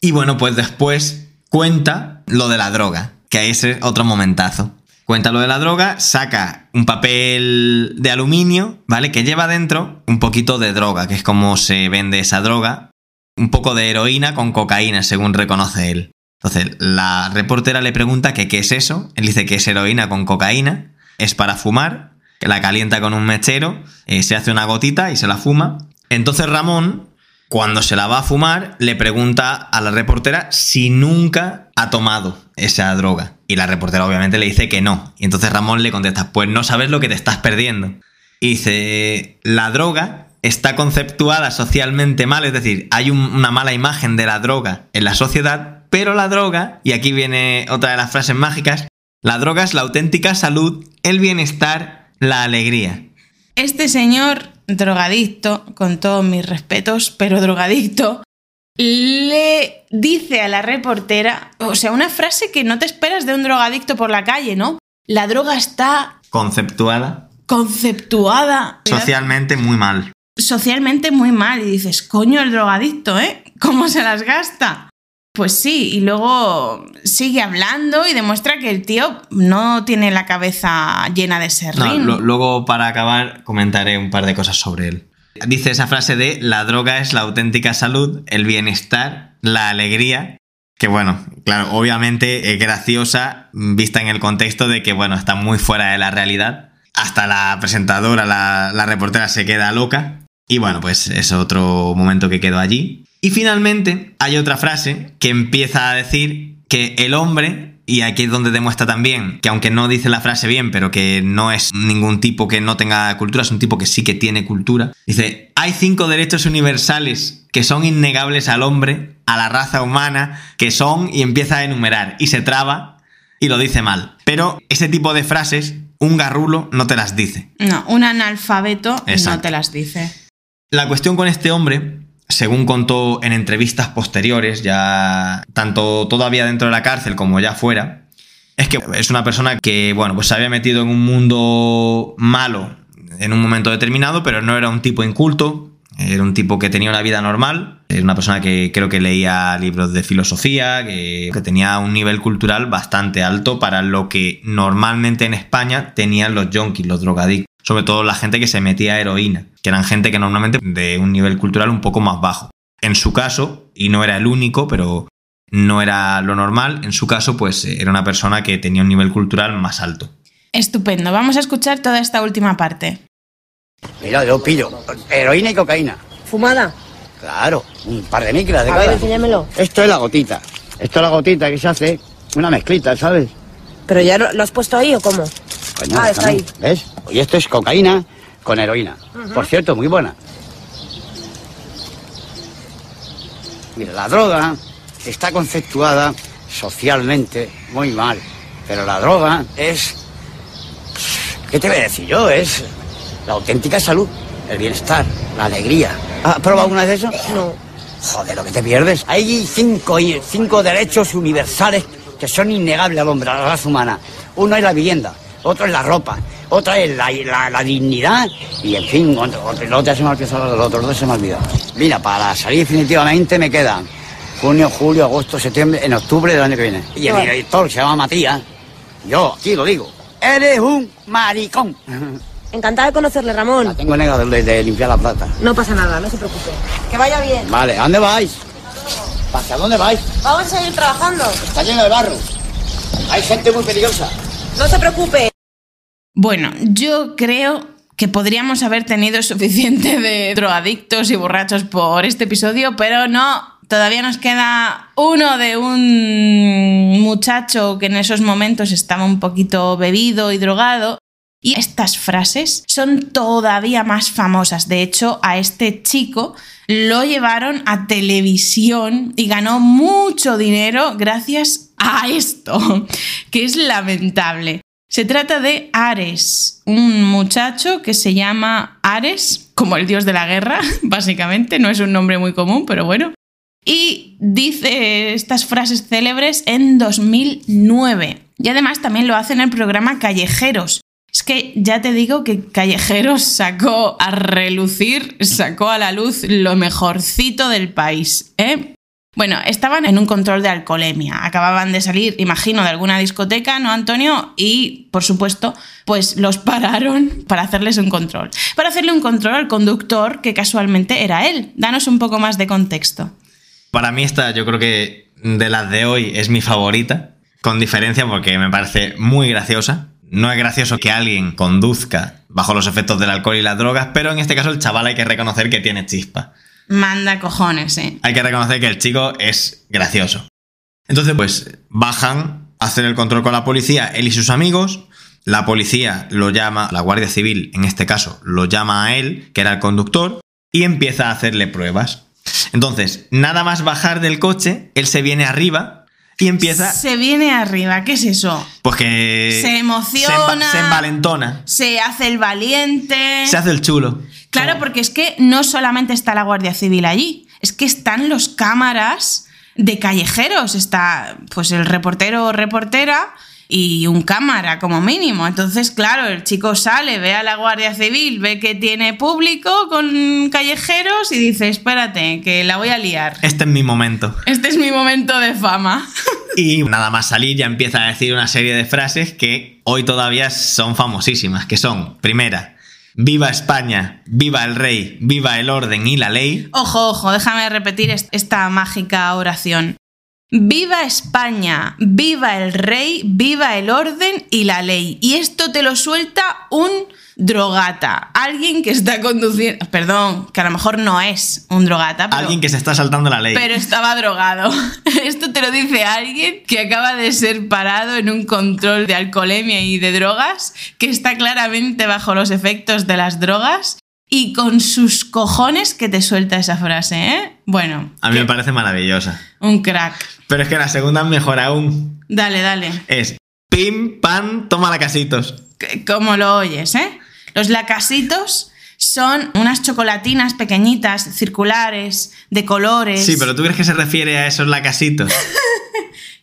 Y bueno, pues después cuenta lo de la droga, que ahí es otro momentazo. Cuenta lo de la droga, saca un papel de aluminio, ¿vale? Que lleva dentro un poquito de droga, que es como se vende esa droga. Un poco de heroína con cocaína, según reconoce él. Entonces, la reportera le pregunta que qué es eso. Él dice que es heroína con cocaína, es para fumar, que la calienta con un mechero, eh, se hace una gotita y se la fuma. Entonces Ramón, cuando se la va a fumar, le pregunta a la reportera si nunca ha tomado esa droga. Y la reportera obviamente le dice que no. Y entonces Ramón le contesta, pues no sabes lo que te estás perdiendo. Y dice, la droga está conceptuada socialmente mal, es decir, hay un- una mala imagen de la droga en la sociedad, pero la droga, y aquí viene otra de las frases mágicas, la droga es la auténtica salud, el bienestar, la alegría. Este señor, drogadicto, con todos mis respetos, pero drogadicto, le dice a la reportera, o sea, una frase que no te esperas de un drogadicto por la calle, ¿no? La droga está Conceptuada conceptuada socialmente muy mal. socialmente muy mal y dices, coño, el drogadicto, ¿eh? ¿Cómo se las gasta? Pues sí, y luego sigue hablando y demuestra que el tío no tiene la cabeza llena de No, serrín. lo- luego, para acabar, comentaré un par de cosas sobre él. Dice esa frase de la droga es la auténtica salud, el bienestar, la alegría. Que bueno, claro, obviamente es graciosa vista en el contexto de que, bueno, está muy fuera de la realidad. Hasta la presentadora, la, la reportera se queda loca. Y bueno, pues es otro momento que quedó allí. Y finalmente hay otra frase que empieza a decir que el hombre, y aquí es donde demuestra también que aunque no dice la frase bien, pero que no es ningún tipo que no tenga cultura, es un tipo que sí que tiene cultura, dice, hay cinco derechos universales que son innegables al hombre, a la raza humana, que son, y empieza a enumerar, y se traba y lo dice mal. Pero ese tipo de frases, un garrulo no te las dice. No, un analfabeto no te las dice. La cuestión con este hombre, según contó en entrevistas posteriores, ya tanto todavía dentro de la cárcel como ya fuera, es que es una persona que, bueno, pues se había metido en un mundo malo en un momento determinado, pero no era un tipo inculto, era un tipo que tenía una vida normal, era una persona que creo que leía libros de filosofía, que, que tenía un nivel cultural bastante alto para lo que normalmente en España tenían los yonkis, los drogadictos sobre todo la gente que se metía heroína, que eran gente que normalmente de un nivel cultural un poco más bajo. En su caso, y no era el único, pero no era lo normal, en su caso pues era una persona que tenía un nivel cultural más alto. Estupendo, vamos a escuchar toda esta última parte. Mira, yo pillo heroína y cocaína. ¿Fumada? Claro, un par de micras de A ver, cada. enséñamelo. Esto es la gotita. Esto es la gotita que se hace, una mezclita, ¿sabes? ¿Pero ya lo, lo has puesto ahí o cómo? Ah, está déjame. ahí. ¿Ves? Y esto es cocaína con heroína. Por cierto, muy buena. Mira, la droga está conceptuada socialmente muy mal. Pero la droga es... ¿Qué te voy a decir yo? Es la auténtica salud, el bienestar, la alegría. ¿Has probado alguna vez eso? No. Joder, lo que te pierdes. Hay cinco, cinco derechos universales que son innegables al hombre, a la raza humana. Uno es la vivienda, otro es la ropa, otra es la, la- la dignidad y, en fin, otro, otro, el otro se me ha olvidado, los otros dos se me ha olvidado. Mira, para salir definitivamente me quedan junio, julio, agosto, septiembre, en octubre del año que viene. Y el director se llama Matías. Yo, aquí lo digo, eres un maricón. Encantada de conocerle, La Ramón. tengo negra de, de limpiar la plata. No pasa nada, no se preocupe. Que vaya bien. Vale, ¿a dónde vais? ¿Hacia dónde vais? Vamos a seguir trabajando. Está lleno de barro. Hay gente muy peligrosa. No se preocupe. Bueno, yo creo que podríamos haber tenido [laughs] suficiente de drogadictos y borrachos por este episodio, pero no. Todavía nos queda uno de un muchacho que en esos momentos estaba un poquito bebido y drogado. Y estas frases son todavía más famosas. De hecho, a este chico lo llevaron a televisión y ganó mucho dinero gracias a esto, [laughs] que es lamentable. Se trata de Ares, un muchacho que se llama Ares, como el dios de la guerra, [laughs] básicamente, no es un nombre muy común, pero bueno. Y dice estas frases célebres en 2009. Y además también lo hace en el programa Callejeros. Es que ya te digo que Callejeros sacó a relucir, sacó a la luz lo mejorcito del país, ¿eh? Bueno, estaban en un control de alcoholemia. Acababan de salir, imagino, de alguna discoteca, ¿no, Antonio? Y, por supuesto, pues los [laughs] pararon para hacerles un control. Para hacerle un control al conductor, que casualmente era él. Danos un poco más de contexto. Para mí esta yo creo que de las de hoy es mi favorita, con diferencia porque me parece muy graciosa. No es gracioso que alguien conduzca bajo los efectos del alcohol y las drogas, pero en este caso el chaval hay que reconocer que tiene chispa. Manda cojones, ¿eh? Hay que reconocer que el chico es gracioso. Entonces, pues bajan, hacen el control con la policía, él y sus amigos. La policía lo llama, la Guardia Civil en este caso, lo llama a él, que era el conductor, y empieza a hacerle pruebas. Entonces, nada más bajar del coche, él se viene arriba y empieza. Se viene arriba, ¿qué es eso? Pues que. Se emociona. Se, se envalentona. Se hace el valiente. Se hace el chulo. Claro, porque es que no solamente está la Guardia Civil allí, es que están los cámaras de callejeros. Está pues el reportero o reportera y un cámara como mínimo. Entonces, claro, el chico sale, ve a la Guardia Civil, ve que tiene público con callejeros y dice, espérate, que la voy a liar. Este es mi momento. Este es mi momento de fama. [laughs] Y nada más salir ya empieza a decir una serie de frases que hoy todavía son famosísimas, que son, primera, viva España, viva el rey, viva el orden y la ley. Ojo, ojo, déjame repetir est- esta mágica oración. Viva España, viva el rey, viva el orden y la ley. Y esto te lo suelta un drogata. Alguien que está conduciendo... Perdón, que a lo mejor no es un drogata, pero... Alguien que se está saltando la ley. Pero estaba drogado. [laughs] Esto te lo dice alguien que acaba de ser parado en un control de alcoholemia y de drogas, que está claramente bajo los efectos de las drogas y con sus cojones que te suelta esa frase, ¿eh? Bueno, A mí me parece maravillosa. un crack. Pero es que la segunda es mejor aún. Dale, dale. Es pim, pam, toma la casitos. C- Como lo oyes, ¿eh? Los lacasitos son unas chocolatinas pequeñitas, circulares, de colores. Sí, pero ¿tú crees que se refiere a esos lacasitos? [laughs]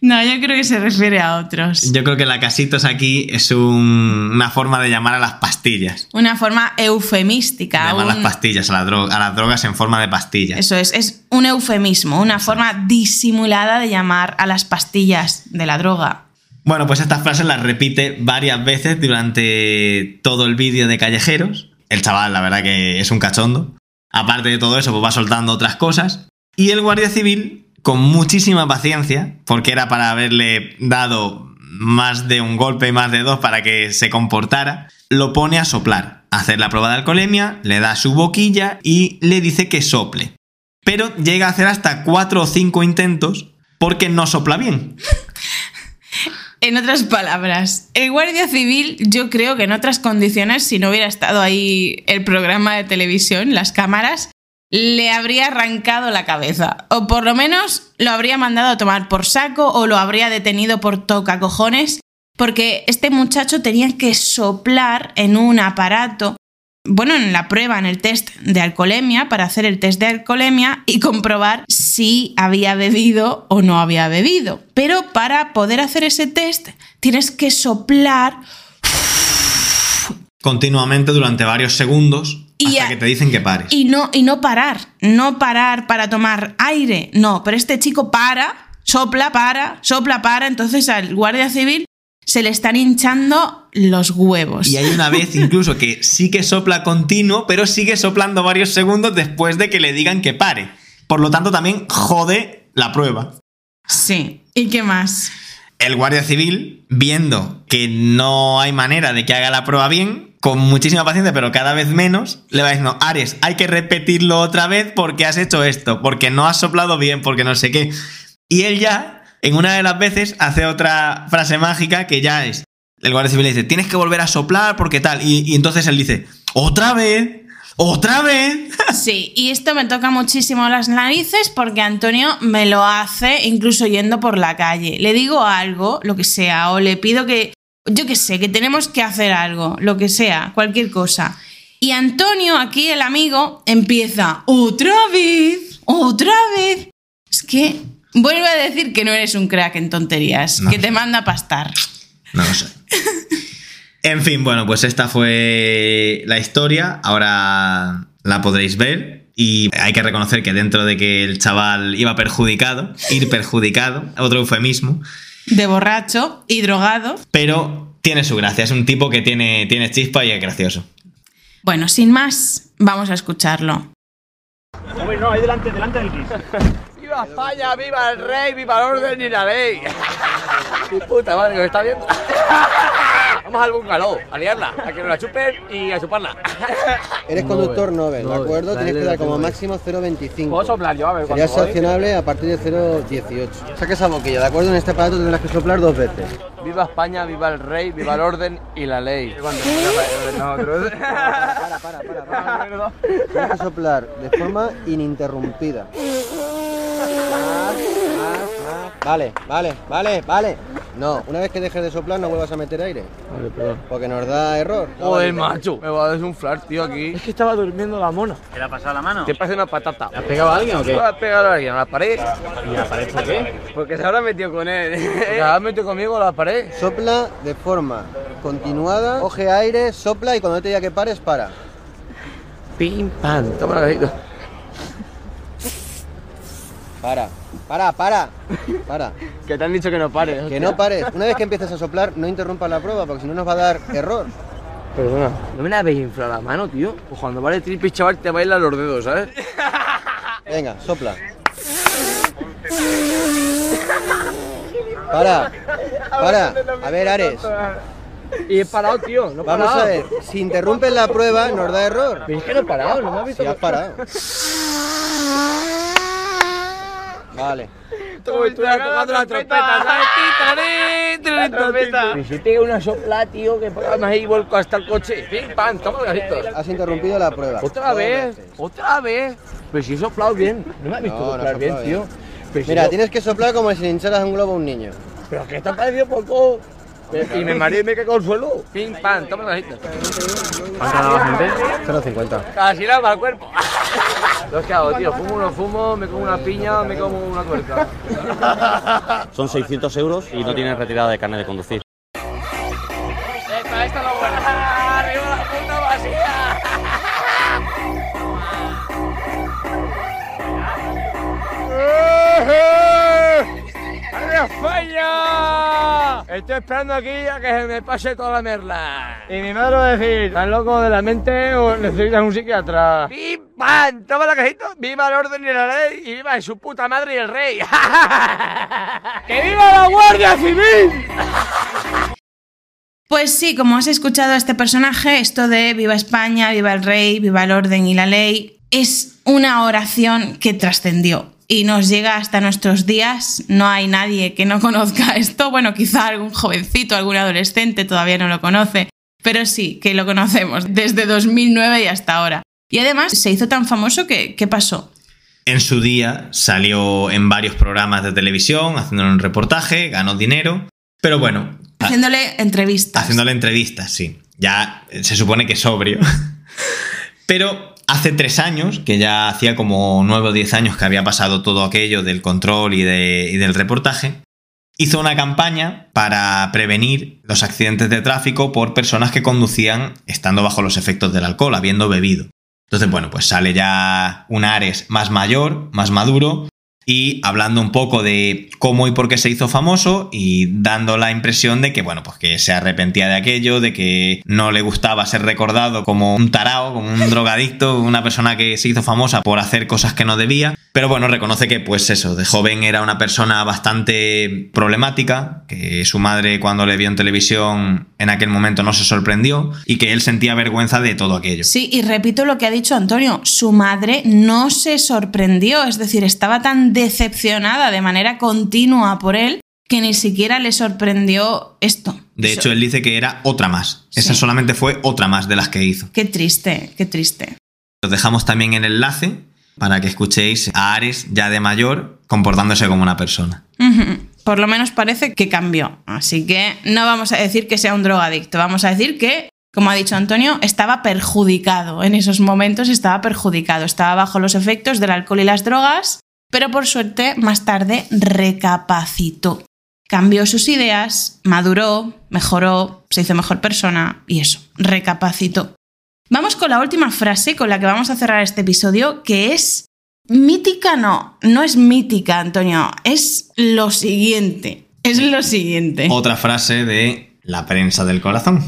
No, yo creo que se refiere a otros. Yo creo que lacasitos aquí es un- una forma de llamar a las pastillas. Una forma eufemística. Llamar un- las pastillas, la a las drogas en forma de pastillas. Eso es, es un eufemismo, una forma disimulada de llamar a las pastillas de la droga. Bueno, pues estas frases las repite varias veces durante todo el vídeo de Callejeros. El chaval, la verdad que es un cachondo. Aparte de todo eso, pues va soltando otras cosas. Y el guardia civil, con muchísima paciencia, porque era para haberle dado más de un golpe y más de dos para que se comportara, lo pone a soplar, hacer la prueba de alcoholemia, le da su boquilla y le dice que sople. Pero llega a hacer hasta cuatro o cinco intentos porque no sopla bien. [laughs] En otras palabras, el guardia civil, yo creo que en otras condiciones, si no hubiera estado ahí el programa de televisión, las cámaras, le habría arrancado la cabeza. O por lo menos lo habría mandado a tomar por saco o lo habría detenido por toca cojones. Porque este muchacho tenía que soplar en un aparato bueno, en la prueba, en el test de alcoholemia, para hacer el test de alcoholemia y comprobar si había bebido o no había bebido. Pero para poder hacer ese test tienes que soplar Continuamente durante varios segundos Y hasta a- que te dicen que pares. y no, y no parar, no parar para tomar aire, no, pero este chico para, sopla, para, sopla, para, entonces al guardia civil se le están hinchando los huevos. Y hay una [laughs] vez incluso que sí que sopla continuo, pero sigue soplando varios segundos después de que le digan que pare. Por lo tanto, también jode la prueba. Sí, ¿y qué más? El guardia civil, viendo que no hay manera de que haga la prueba bien, con muchísima paciencia, pero cada vez menos, le va diciendo, Ares, hay que repetirlo otra vez porque has hecho esto, porque no has soplado bien, porque no sé qué. Y él ya, en una de las veces, hace otra frase mágica que ya es, el guardia civil le dice, tienes que volver a soplar porque tal. Y, y entonces él dice, otra vez, otra vez. [laughs] Sí, y esto me toca muchísimo las narices porque Antonio me lo hace incluso yendo por la calle. Le digo algo, lo que sea, o le pido que, yo qué sé, que tenemos que hacer algo, lo que sea, cualquier cosa. Y Antonio, aquí el amigo, empieza, otra vez, otra vez. Es que vuelve a decir que no eres un crack en tonterías, No. que te manda a pastar. No lo sé. En fin, bueno, pues esta fue la historia. Ahora la podréis ver. Y hay que reconocer que dentro de que el chaval iba perjudicado, ir perjudicado, otro eufemismo, De borracho y drogado. pero tiene su gracia. Es un tipo que tiene, tiene chispa y es gracioso. Bueno, sin más, vamos a escucharlo. ¡Viva España! ¡Viva el rey! ¡Viva el orden y la ley! Mi puta madre, que me está viendo. Vamos al bungalow, a liarla, a que nos la chupen y a chuparla. [laughs] Eres conductor Nobel, ¿de acuerdo? Tienes que dar como máximo 0,25. ¿Puedo soplar yo? A ver Sería sancionable a partir de 0,18. Saca esa boquilla, ¿de acuerdo? En este aparato tendrás que soplar dos veces. Viva España, viva el rey, viva el orden y la ley. [laughs] [laughs] Para, para, para, para. Tienes que soplar de forma ininterrumpida. Más, más, más. Vale, vale, vale, vale. No, una vez que dejes de soplar no vuelvas a meter aire. Vale, perdón. Porque nos da error. Joder, macho, me va a desunflar, tío, aquí. Es que estaba durmiendo la mona. ¿Qué le ha pasado la mano? Te parece una patata. ¿Le has pegado a alguien o qué? ¿Le has pegado a alguien a la pared? ¿Y la pared por qué? Porque se habrá metido con él. [laughs] Se habrá metido conmigo a la pared. Sopla de forma continuada, coge aire, sopla y cuando te diga que pares, para. Pim, pam. Toma la. Para, para, para, para. [laughs] Que te han dicho que no pares. Que no pares. Una vez que empieces a soplar, no interrumpas la prueba, porque si no nos va a dar error. Perdona. No me la habéis inflado la mano, tío. Pues cuando vale triple, chaval, te bailan los dedos, ¿sabes? [laughs] Venga, sopla. Para, para. A ver, Ares. Y he parado, tío. No he Vamos parado. a ver. Si interrumpes la prueba, nos da error. Pero es que no he parado, no me has visto. Si has parado. [laughs] [laughs] Como si estuviera tocando la trompeta, una sopla, tío, que me ahí vuelco hasta el coche. Pim, pam, toma gasitos. Has interrumpido la prueba. Otra vez, otra vez. Pero si he soplado bien. No me has visto No, no soplar bien, tío. Mira, yo- tienes que soplar como si le hincharas un globo a un niño. Pero que te ha parecido poco. Y me mareé y me cago al suelo. Pim, pam, toma gasitos. ¿Cuánto ha dado la gente? 0,50. Casi nada para el cuerpo. Lo que hago, tío, fumo no fumo, me como una piña, me como una tuerca. [laughs] Son 600 euros y no tienes retirada de carne de conducir. Estoy esperando aquí a que se me pase toda la merla. Y mi madre va a decir, ¿estás loco de la mente o necesitas un psiquiatra? ¡Pim, pam! Toma la cajita. ¡Viva el orden y la ley! ¡Y viva su puta madre y el rey! [laughs] ¡Que viva la Guardia Civil! Pues sí, como has escuchado a este personaje, esto de viva España, viva el rey, viva el orden y la ley, es una oración que trascendió y nos llega hasta nuestros días. No hay nadie que no conozca [laughs] esto. Bueno, quizá algún jovencito, algún adolescente todavía no lo conoce, pero sí que lo conocemos desde 2009 y hasta ahora. Y además se hizo tan famoso que, ¿qué pasó? En su día salió en varios programas de televisión, haciendo un reportaje, ganó dinero. Pero bueno, Haciéndole entrevistas. haciéndole entrevistas, sí. Ya se supone que sobrio. [laughs] Pero hace tres años, que ya hacía como nueve o diez años que había pasado todo aquello del control y, de- y del reportaje, hizo una campaña para prevenir los accidentes de tráfico por personas que conducían estando bajo los efectos del alcohol, habiendo bebido. Entonces, bueno, pues sale ya un Ares más mayor, más maduro, y hablando un poco de cómo y por qué se hizo famoso y dando la impresión de que, bueno, pues que se arrepentía de aquello, de que no le gustaba ser recordado como un tarao, como un [laughs] drogadicto, una persona que se hizo famosa por hacer cosas que no debía. Pero bueno, reconoce que, pues eso, de joven era una persona bastante problemática, que su madre cuando le vio en televisión en aquel momento no se sorprendió y que él sentía vergüenza de todo aquello. Sí, y repito lo que ha dicho Antonio, su madre no se sorprendió, es decir, estaba tan decepcionada de manera continua por él que ni siquiera le sorprendió esto. De hecho, él dice que era otra más. Esa solamente fue otra más de las que hizo. Qué triste, qué triste. Os dejamos también el enlace para que escuchéis a Ares ya de mayor comportándose como una persona. Por lo menos parece que cambió. Así que no vamos a decir que sea un drogadicto, vamos a decir que, como ha dicho Antonio, estaba perjudicado. En esos momentos estaba perjudicado, estaba bajo los efectos del alcohol y las drogas, pero por suerte más tarde recapacitó. Cambió sus ideas, maduró, mejoró, se hizo mejor persona y eso, recapacitó. Vamos con la última frase con la que vamos a cerrar este episodio, que es mítica, no, no es mítica, Antonio, es lo siguiente. Es lo siguiente. Otra frase de la prensa del corazón.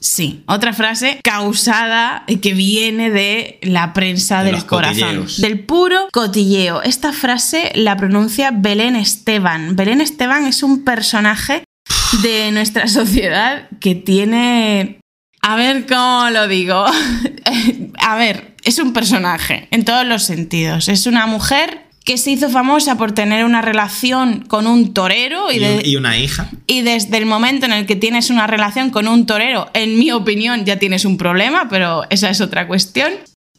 Sí, otra frase causada y que viene de la prensa De del corazón. cotilleos. Del puro cotilleo. Esta frase la pronuncia Belén Esteban. Belén Esteban es un personaje de nuestra [laughs] sociedad que tiene... A ver cómo lo digo. [laughs] A ver, es un personaje en todos los sentidos. Es una mujer que se hizo famosa por tener una relación con un torero y, de- una hija. y desde el momento en el que tienes una relación con un torero, en mi opinión, ya tienes un problema, pero esa es otra cuestión.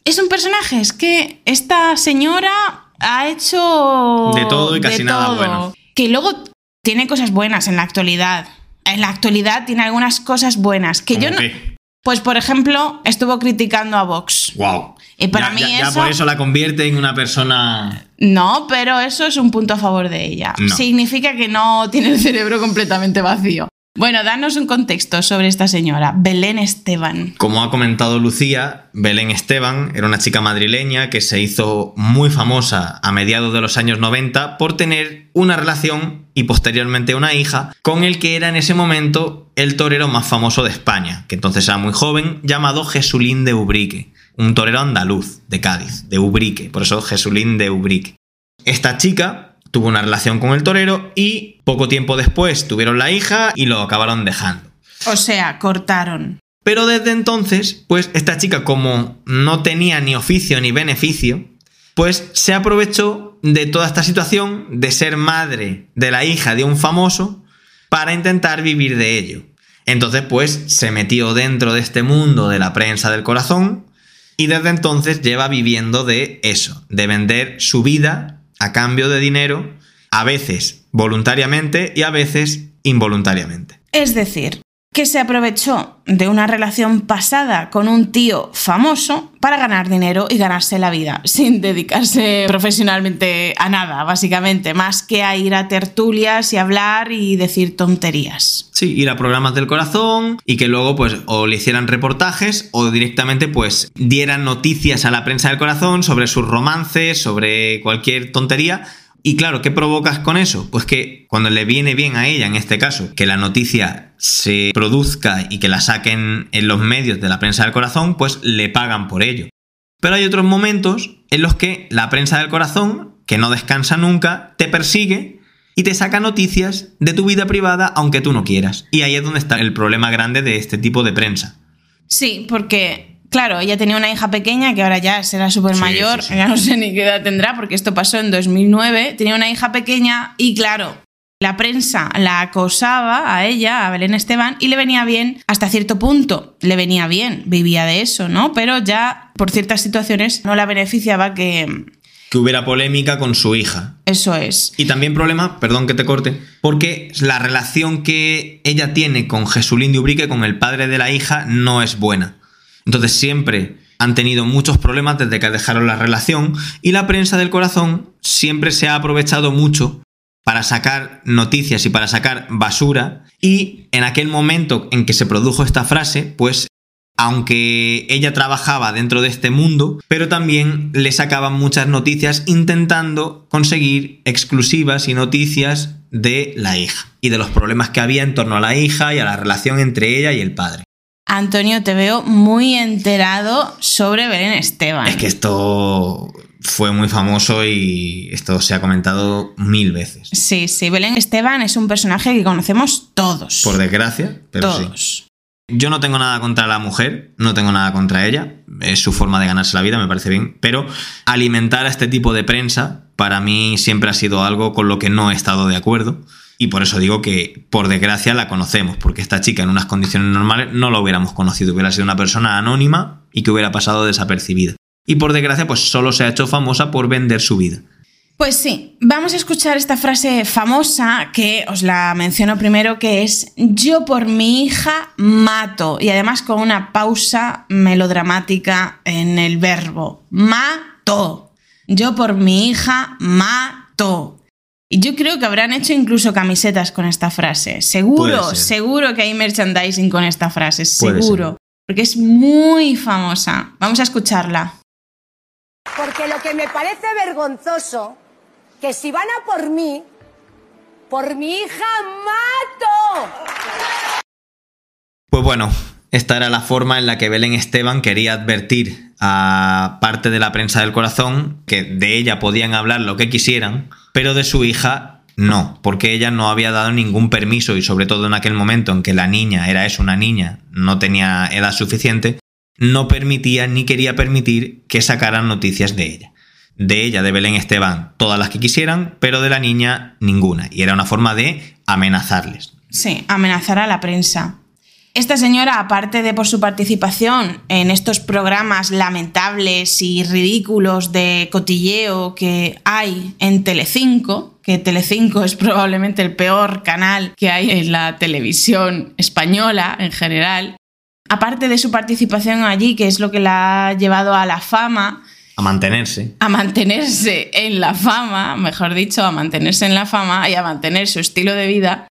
Es un personaje, es que esta señora ha hecho... De todo y casi nada bueno. Que luego tiene cosas buenas en la actualidad. En la actualidad tiene algunas cosas buenas. Que yo ¿Cómo no... qué? Pues, por ejemplo, estuvo criticando a Vox. Wow. Y para ya, mí ya- ya eso- por eso la convierte en una persona. No, pero eso es un punto a favor de ella. No. Significa que no tiene el cerebro completamente vacío. Bueno, danos un contexto sobre esta señora, Belén Esteban. Como ha comentado Lucía, Belén Esteban era una chica madrileña que se hizo muy famosa a mediados de los años 90 por tener una relación y posteriormente una hija con el que era en ese momento el torero más famoso de España, que entonces era muy joven, llamado Jesulín de Ubrique, un torero andaluz de Cádiz, de Ubrique, por eso Jesulín de Ubrique. Esta chica tuvo una relación con el torero y poco tiempo después tuvieron la hija y lo acabaron dejando. O sea, cortaron. Pero desde entonces, pues esta chica como no tenía ni oficio ni beneficio, pues se aprovechó de toda esta situación de ser madre de la hija de un famoso para intentar vivir de ello. Entonces, pues se metió dentro de este mundo de la prensa del corazón y desde entonces lleva viviendo de eso, de vender su vida a cambio de dinero, a veces voluntariamente y a veces involuntariamente. Es decir, que se aprovechó de una relación pasada con un tío famoso para ganar dinero y ganarse la vida, sin dedicarse profesionalmente a nada, básicamente, más que a ir a tertulias y hablar y decir tonterías. Sí, ir a programas del corazón y que luego pues o le hicieran reportajes o directamente pues dieran noticias a la prensa del corazón sobre sus romances, sobre cualquier tontería. Y claro, ¿qué provocas con eso? Pues que cuando le viene bien a ella, en este caso, que la noticia se produzca y que la saquen en los medios de la prensa del corazón, pues le pagan por ello. Pero hay otros momentos en los que la prensa del corazón, que no descansa nunca, te persigue y te saca noticias de tu vida privada aunque tú no quieras. Y ahí es donde está el problema grande de este tipo de prensa. Sí, porque, claro, ella tenía una hija pequeña que ahora ya será súper mayor, sí, sí. ya no sé ni qué edad tendrá, porque esto pasó en 2009. Tenía una hija pequeña y, claro, la prensa la acosaba a ella, a Belén Esteban, y le venía bien hasta cierto punto. Le venía bien, vivía de eso, ¿no? Pero ya por ciertas situaciones no la beneficiaba que. Que hubiera polémica con su hija. Eso es. Y también problema, perdón que te corte, porque la relación que ella tiene con Jesulín de Ubrique, con el padre de la hija, no es buena. Entonces siempre han tenido muchos problemas desde que dejaron la relación y la prensa del corazón siempre se ha aprovechado mucho para sacar noticias y para sacar basura y en aquel momento en que se produjo esta frase, pues aunque ella trabajaba dentro de este mundo, pero también le sacaban muchas noticias intentando conseguir exclusivas y noticias de la hija y de los problemas que había en torno a la hija y a la relación entre ella y el padre. Antonio, te veo muy enterado sobre Belén Esteban. Es que esto fue muy famoso y esto se ha comentado mil veces. Sí, sí, Belén Esteban es un personaje que conocemos todos. Por desgracia, pero todos. sí. Yo no tengo nada contra la mujer, no tengo nada contra ella, es su forma de ganarse la vida, me parece bien, pero alimentar a este tipo de prensa para mí siempre ha sido algo con lo que no he estado de acuerdo y por eso digo que por desgracia la conocemos, porque esta chica en unas condiciones normales no la hubiéramos conocido, hubiera sido una persona anónima y que hubiera pasado desapercibida. Y por desgracia pues solo se ha hecho famosa por vender su vida. Pues sí, vamos a escuchar esta frase famosa que os la menciono primero, que es yo por mi hija mato, y además con una pausa melodramática en el verbo, mato. Yo por mi hija mato. Y yo creo que habrán hecho incluso camisetas con esta frase. Seguro, seguro que hay merchandising con esta frase, Puede seguro. Porque es muy famosa. Vamos a escucharla. Porque lo que me parece vergonzoso, que si van a por mí, por mi hija mato. Pues bueno, esta era la forma en la que Belén Esteban quería advertir a parte de la prensa del corazón que de ella podían hablar lo que quisieran, pero de su hija no, porque ella no había dado ningún permiso y sobre todo en aquel momento en que la niña era eso, una niña, no tenía edad suficiente, no permitía ni quería permitir que sacaran noticias de ella. De ella, de Belén Esteban, todas las que quisieran, pero de la niña ninguna. Y era una forma de amenazarles. Sí, amenazar a la prensa. Esta señora, aparte de por su participación en estos programas lamentables y ridículos de cotilleo que hay en Telecinco, que Telecinco es probablemente el peor canal que hay en la televisión española en general, aparte de su participación allí, que es lo que la ha llevado a la fama, A mantenerse. a mantenerse en la fama, mejor dicho, a mantenerse en la fama y a mantener su estilo de vida,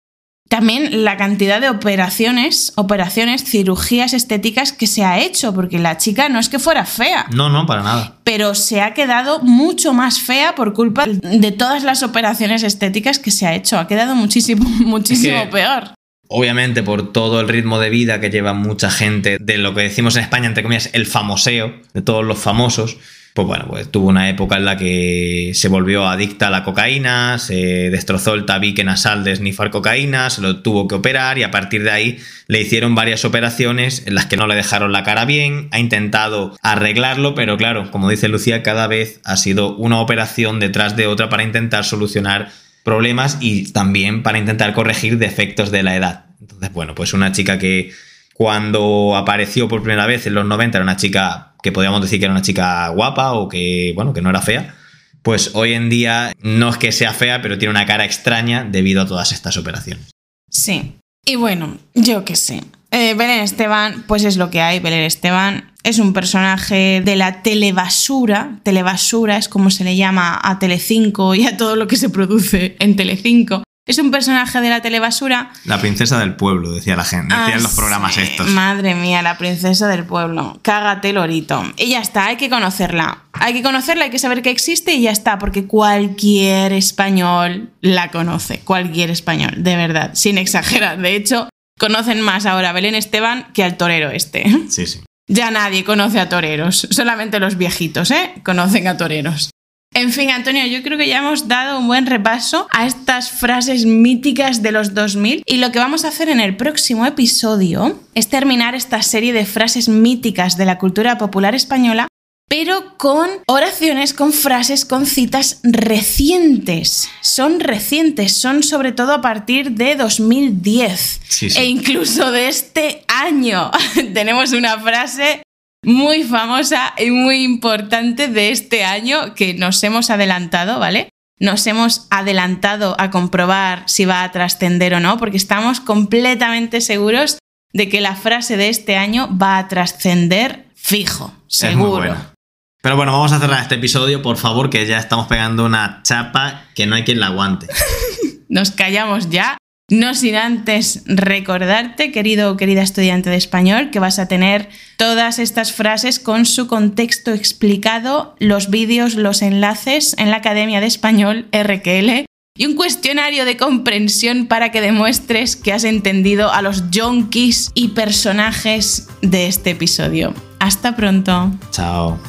también la cantidad de operaciones, operaciones, cirugías estéticas que se ha hecho, porque la chica no es que fuera fea, No, no, para nada. pero se ha quedado mucho más fea por culpa de todas las operaciones estéticas que se ha hecho. Ha quedado muchísimo, [laughs] muchísimo Es que- peor. Obviamente por todo el ritmo de vida que lleva mucha gente, de lo que decimos en España, entre comillas, el famoseo, de todos los famosos, pues bueno, pues tuvo una época en la que se volvió adicta a la cocaína, se destrozó el tabique nasal de snifar cocaína, se lo tuvo que operar y a partir de ahí le hicieron varias operaciones en las que no le dejaron la cara bien, ha intentado arreglarlo, pero claro, como dice Lucía, cada vez ha sido una operación detrás de otra para intentar solucionar problemas y también para intentar corregir defectos de la edad. Entonces, bueno, pues una chica que cuando apareció por primera vez en los 90 era una chica que podríamos decir que era una chica guapa o que, bueno, que no era fea, pues hoy en día no es que sea fea, pero tiene una cara extraña debido a todas estas operaciones. Sí. Y bueno, yo qué sé. Eh, Belén Esteban, pues es lo que hay. Belén Esteban es un personaje de la telebasura. Telebasura es como se le llama a Telecinco y a todo lo que se produce en Telecinco. Es un personaje de la telebasura. La princesa del pueblo, decía la gente, decían Ah, los programas sí. estos. Madre mía, la princesa del pueblo. Cágate, lorito. Y ya está, hay que conocerla. Hay que conocerla, hay que saber que existe y ya está, porque cualquier español la conoce. Cualquier español, de verdad, sin exagerar. De hecho, conocen más ahora a Belén Esteban que al torero este. Sí, sí. Ya nadie conoce a toreros, solamente los viejitos, ¿eh? Conocen a toreros. En fin, Antonio, yo creo que ya hemos dado un buen repaso a estas frases míticas de los 2000 y lo que vamos a hacer en el próximo episodio es terminar esta serie de frases míticas de la cultura popular española, pero con oraciones, con frases, con citas recientes. Son recientes, son sobre todo a partir de 2010 Sí, sí. e incluso de este año. [laughs] Tenemos una frase muy famosa y muy importante de este año que nos hemos adelantado, ¿vale? Nos hemos adelantado a comprobar si va a trascender o no, porque estamos completamente seguros de que la frase de este año va a trascender fijo, seguro. Pero bueno, vamos a cerrar este episodio, por favor, que ya estamos pegando una chapa que no hay quien la aguante. [laughs] Nos callamos ya. No sin antes recordarte, querido o querida estudiante de español, que vas a tener todas estas frases con su contexto explicado, los vídeos, los enlaces en la Academia de Español RQL y un cuestionario de comprensión para que demuestres que has entendido a los yonkis y personajes de este episodio. Hasta pronto. Chao.